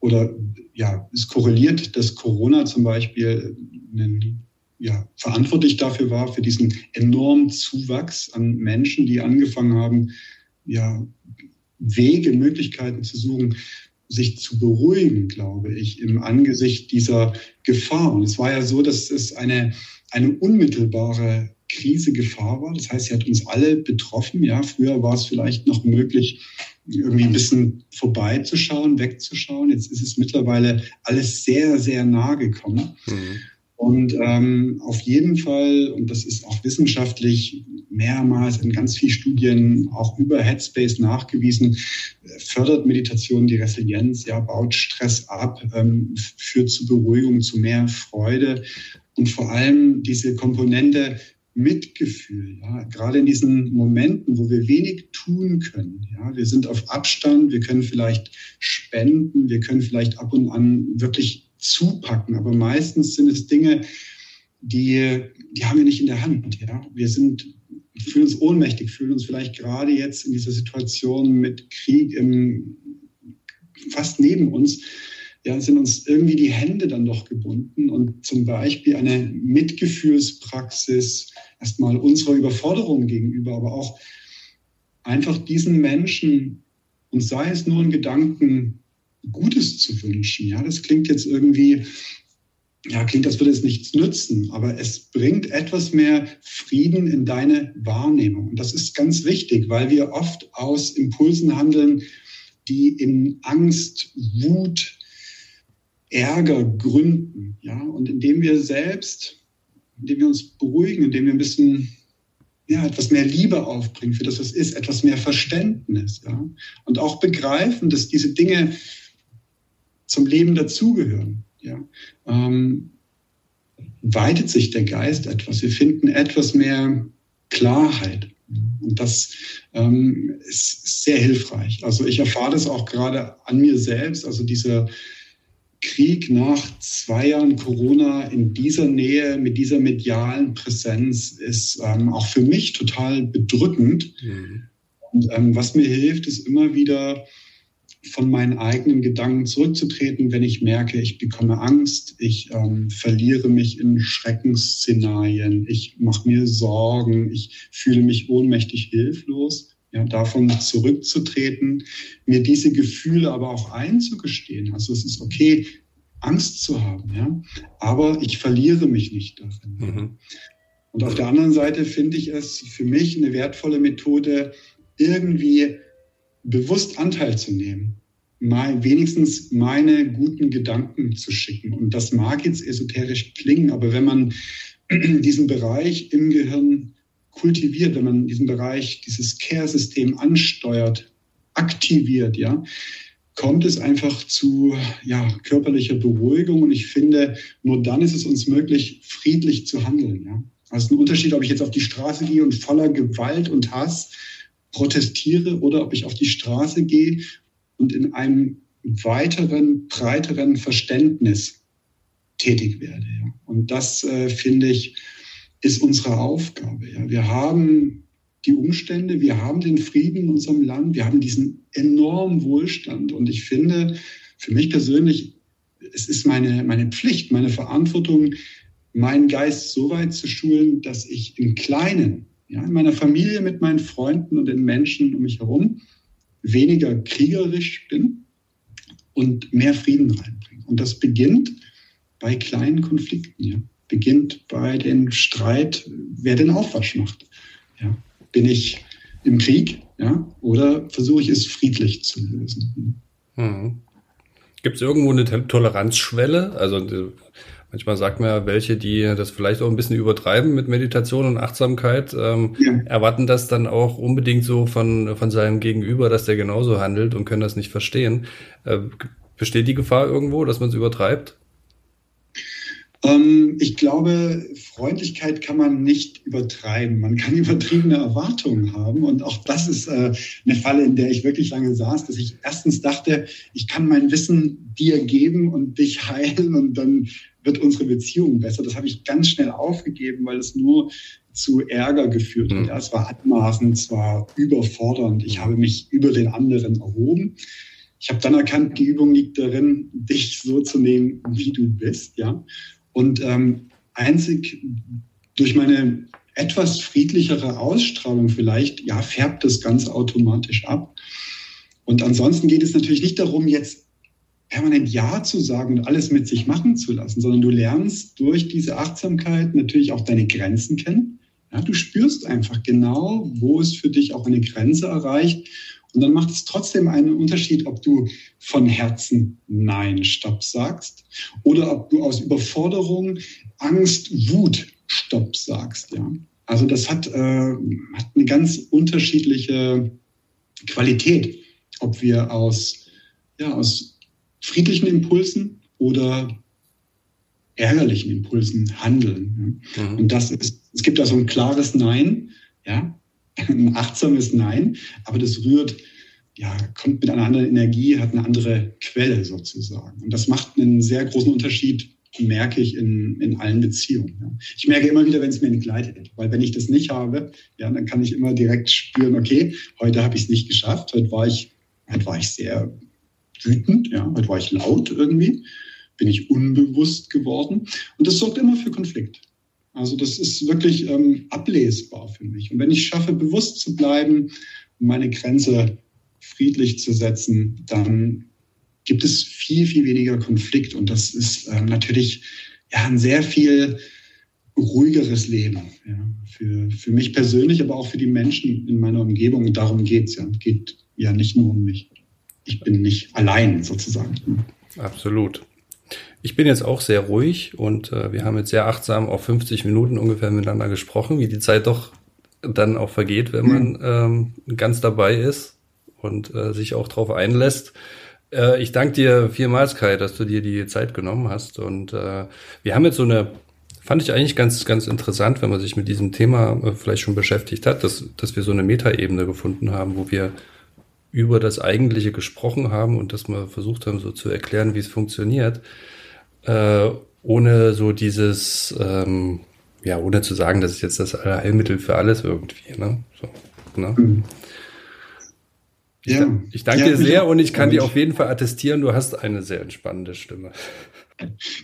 oder ja, es korreliert, dass Corona zum Beispiel einen, ja, verantwortlich dafür war, für diesen enormen Zuwachs an Menschen, die angefangen haben, ja, Wege, Möglichkeiten zu suchen, sich zu beruhigen, glaube ich, im Angesicht dieser Gefahr. Und es war ja so, dass es eine, eine unmittelbare Krise Gefahr war. Das heißt, sie hat uns alle betroffen. Ja, früher war es vielleicht noch möglich, irgendwie ein bisschen vorbeizuschauen, wegzuschauen. Jetzt ist es mittlerweile alles sehr, sehr nah gekommen. Mhm. Und ähm, auf jeden Fall, und das ist auch wissenschaftlich mehrmals in ganz vielen Studien auch über Headspace nachgewiesen, fördert Meditation die Resilienz, ja, baut Stress ab, ähm, führt zu Beruhigung, zu mehr Freude und vor allem diese Komponente Mitgefühl, ja, gerade in diesen Momenten, wo wir wenig tun können. Ja, wir sind auf Abstand, wir können vielleicht spenden, wir können vielleicht ab und an wirklich zupacken. Aber meistens sind es Dinge, die, die haben wir nicht in der Hand. Ja? Wir sind, fühlen uns ohnmächtig, fühlen uns vielleicht gerade jetzt in dieser Situation mit Krieg im, fast neben uns, ja, sind uns irgendwie die Hände dann doch gebunden und zum Beispiel eine Mitgefühlspraxis erstmal unserer Überforderung gegenüber, aber auch einfach diesen Menschen, und sei es nur ein Gedanken, Gutes zu wünschen. Ja, das klingt jetzt irgendwie, ja, klingt, als würde es nichts nützen, aber es bringt etwas mehr Frieden in deine Wahrnehmung. Und das ist ganz wichtig, weil wir oft aus Impulsen handeln, die in Angst, Wut, Ärger gründen. Ja, und indem wir selbst, indem wir uns beruhigen, indem wir ein bisschen ja, etwas mehr Liebe aufbringen für das, was ist, etwas mehr Verständnis. Ja? Und auch begreifen, dass diese Dinge zum Leben dazugehören. Ja. Ähm, weitet sich der Geist etwas. Wir finden etwas mehr Klarheit. Und das ähm, ist sehr hilfreich. Also ich erfahre das auch gerade an mir selbst. Also dieser Krieg nach zwei Jahren Corona in dieser Nähe mit dieser medialen Präsenz ist ähm, auch für mich total bedrückend. Mhm. Und ähm, was mir hilft, ist immer wieder von meinen eigenen Gedanken zurückzutreten, wenn ich merke, ich bekomme Angst, ich ähm, verliere mich in Schreckensszenarien, ich mache mir Sorgen, ich fühle mich ohnmächtig hilflos. Ja, davon zurückzutreten, mir diese Gefühle aber auch einzugestehen. Also es ist okay, Angst zu haben, ja, aber ich verliere mich nicht darin. Mhm. Und auf der anderen Seite finde ich es für mich eine wertvolle Methode, irgendwie bewusst Anteil zu nehmen, mal wenigstens meine guten Gedanken zu schicken. Und das mag jetzt esoterisch klingen, aber wenn man *clears throat* diesen Bereich im Gehirn kultiviert, wenn man diesen Bereich, dieses Care-System ansteuert, aktiviert, ja, kommt es einfach zu ja, körperlicher Beruhigung. Und ich finde, nur dann ist es uns möglich, friedlich zu handeln. Ja. Also ein Unterschied, ob ich jetzt auf die Straße gehe und voller Gewalt und Hass protestiere oder ob ich auf die Straße gehe und in einem weiteren, breiteren Verständnis tätig werde. Ja. Und das, äh, finde ich, ist unsere Aufgabe. Ja. Wir haben die Umstände, wir haben den Frieden in unserem Land, wir haben diesen enormen Wohlstand. Und ich finde, für mich persönlich, es ist meine, meine Pflicht, meine Verantwortung, meinen Geist so weit zu schulen, dass ich im Kleinen ja, in meiner Familie, mit meinen Freunden und den Menschen um mich herum weniger kriegerisch bin und mehr Frieden reinbringe. Und das beginnt bei kleinen Konflikten, ja. Beginnt bei dem Streit, wer den Aufwasch macht. Ja. Bin ich im Krieg ja, oder versuche ich es friedlich zu lösen? Mhm. Gibt es irgendwo eine Toleranzschwelle? Also Manchmal sagt man ja, welche, die das vielleicht auch ein bisschen übertreiben mit Meditation und Achtsamkeit, ähm, ja. erwarten das dann auch unbedingt so von, von seinem Gegenüber, dass der genauso handelt und können das nicht verstehen. Äh, besteht die Gefahr irgendwo, dass man es übertreibt? Ähm, ich glaube, Freundlichkeit kann man nicht übertreiben. Man kann *laughs* übertriebene Erwartungen haben. Und auch das ist äh, eine Falle, in der ich wirklich lange saß, dass ich erstens dachte, ich kann mein Wissen dir geben und dich *laughs* heilen und dann wird unsere Beziehung besser. Das habe ich ganz schnell aufgegeben, weil es nur zu Ärger geführt hat. Mhm. Ja, es war anmaßend, es war überfordernd. Ich habe mich über den anderen erhoben. Ich habe dann erkannt, die Übung liegt darin, dich so zu nehmen, wie du bist. Ja? Und ähm, einzig durch meine etwas friedlichere Ausstrahlung vielleicht, ja, färbt das ganz automatisch ab. Und ansonsten geht es natürlich nicht darum, jetzt permanent Ja zu sagen und alles mit sich machen zu lassen, sondern du lernst durch diese Achtsamkeit natürlich auch deine Grenzen kennen. Ja, du spürst einfach genau, wo es für dich auch eine Grenze erreicht Und dann macht es trotzdem einen Unterschied, ob du von Herzen Nein, Stopp sagst oder ob du aus Überforderung, Angst, Wut Stopp sagst. Ja? Also das hat, äh, hat eine ganz unterschiedliche Qualität, ob wir aus, ja, aus friedlichen Impulsen oder ärgerlichen Impulsen handeln. Ja? Mhm. Und das ist, es gibt da so ein klares Nein, ja, *laughs* ein achtsames Nein, aber das rührt, ja, kommt mit einer anderen Energie, hat eine andere Quelle sozusagen. Und das macht einen sehr großen Unterschied, merke ich in, in allen Beziehungen. Ja. Ich merke immer wieder, wenn es mir entgleitet, weil wenn ich das nicht habe, ja, dann kann ich immer direkt spüren, okay, heute habe ich es nicht geschafft, heute war ich, heute war ich sehr wütend, ja, heute war ich laut irgendwie, bin ich unbewusst geworden. Und das sorgt immer für Konflikt. Also das ist wirklich ähm, ablesbar für mich. Und wenn ich schaffe, bewusst zu bleiben, meine Grenze friedlich zu setzen, dann gibt es viel, viel weniger Konflikt. Und das ist ähm, natürlich ja, ein sehr viel ruhigeres Leben. Ja, für, für mich persönlich, aber auch für die Menschen in meiner Umgebung. Und darum geht es ja. Geht ja nicht nur um mich. Ich bin nicht allein sozusagen. Absolut. Ich bin jetzt auch sehr ruhig und äh, wir haben jetzt sehr achtsam auf 50 Minuten ungefähr miteinander gesprochen, wie die Zeit doch dann auch vergeht, wenn man mhm. ähm, ganz dabei ist und äh, sich auch darauf einlässt. Äh, ich danke dir vielmals, Kai, dass du dir die Zeit genommen hast. Und äh, wir haben jetzt so eine, fand ich eigentlich ganz, ganz interessant, wenn man sich mit diesem Thema äh, vielleicht schon beschäftigt hat, dass, dass wir so eine Metaebene gefunden haben, wo wir über das Eigentliche gesprochen haben und dass wir versucht haben, so zu erklären, wie es funktioniert äh, ohne so dieses, ähm, ja, ohne zu sagen, das ist jetzt das Heilmittel für alles irgendwie, ne? So, ne? Mhm. Ich, ja. ich danke ja, dir sehr und ich kann dir auf jeden Fall attestieren, du hast eine sehr entspannende Stimme.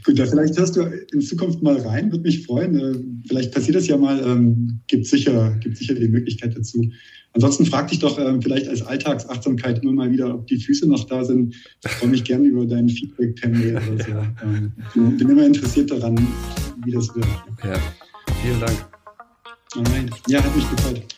Gut, ja, vielleicht hörst du in Zukunft mal rein, würde mich freuen. Äh, vielleicht passiert das ja mal, ähm, gibt sicher, gibt sicher die Möglichkeit dazu. Ansonsten frag dich doch ähm, vielleicht als Alltagsachtsamkeit immer mal wieder, ob die Füße noch da sind. Ich freue mich gerne über dein Feedback per Mail oder so. Ja. *laughs* Ähm, bin immer interessiert daran, wie das wird. Ja, vielen Dank. Alright. Ja, hat mich gefreut.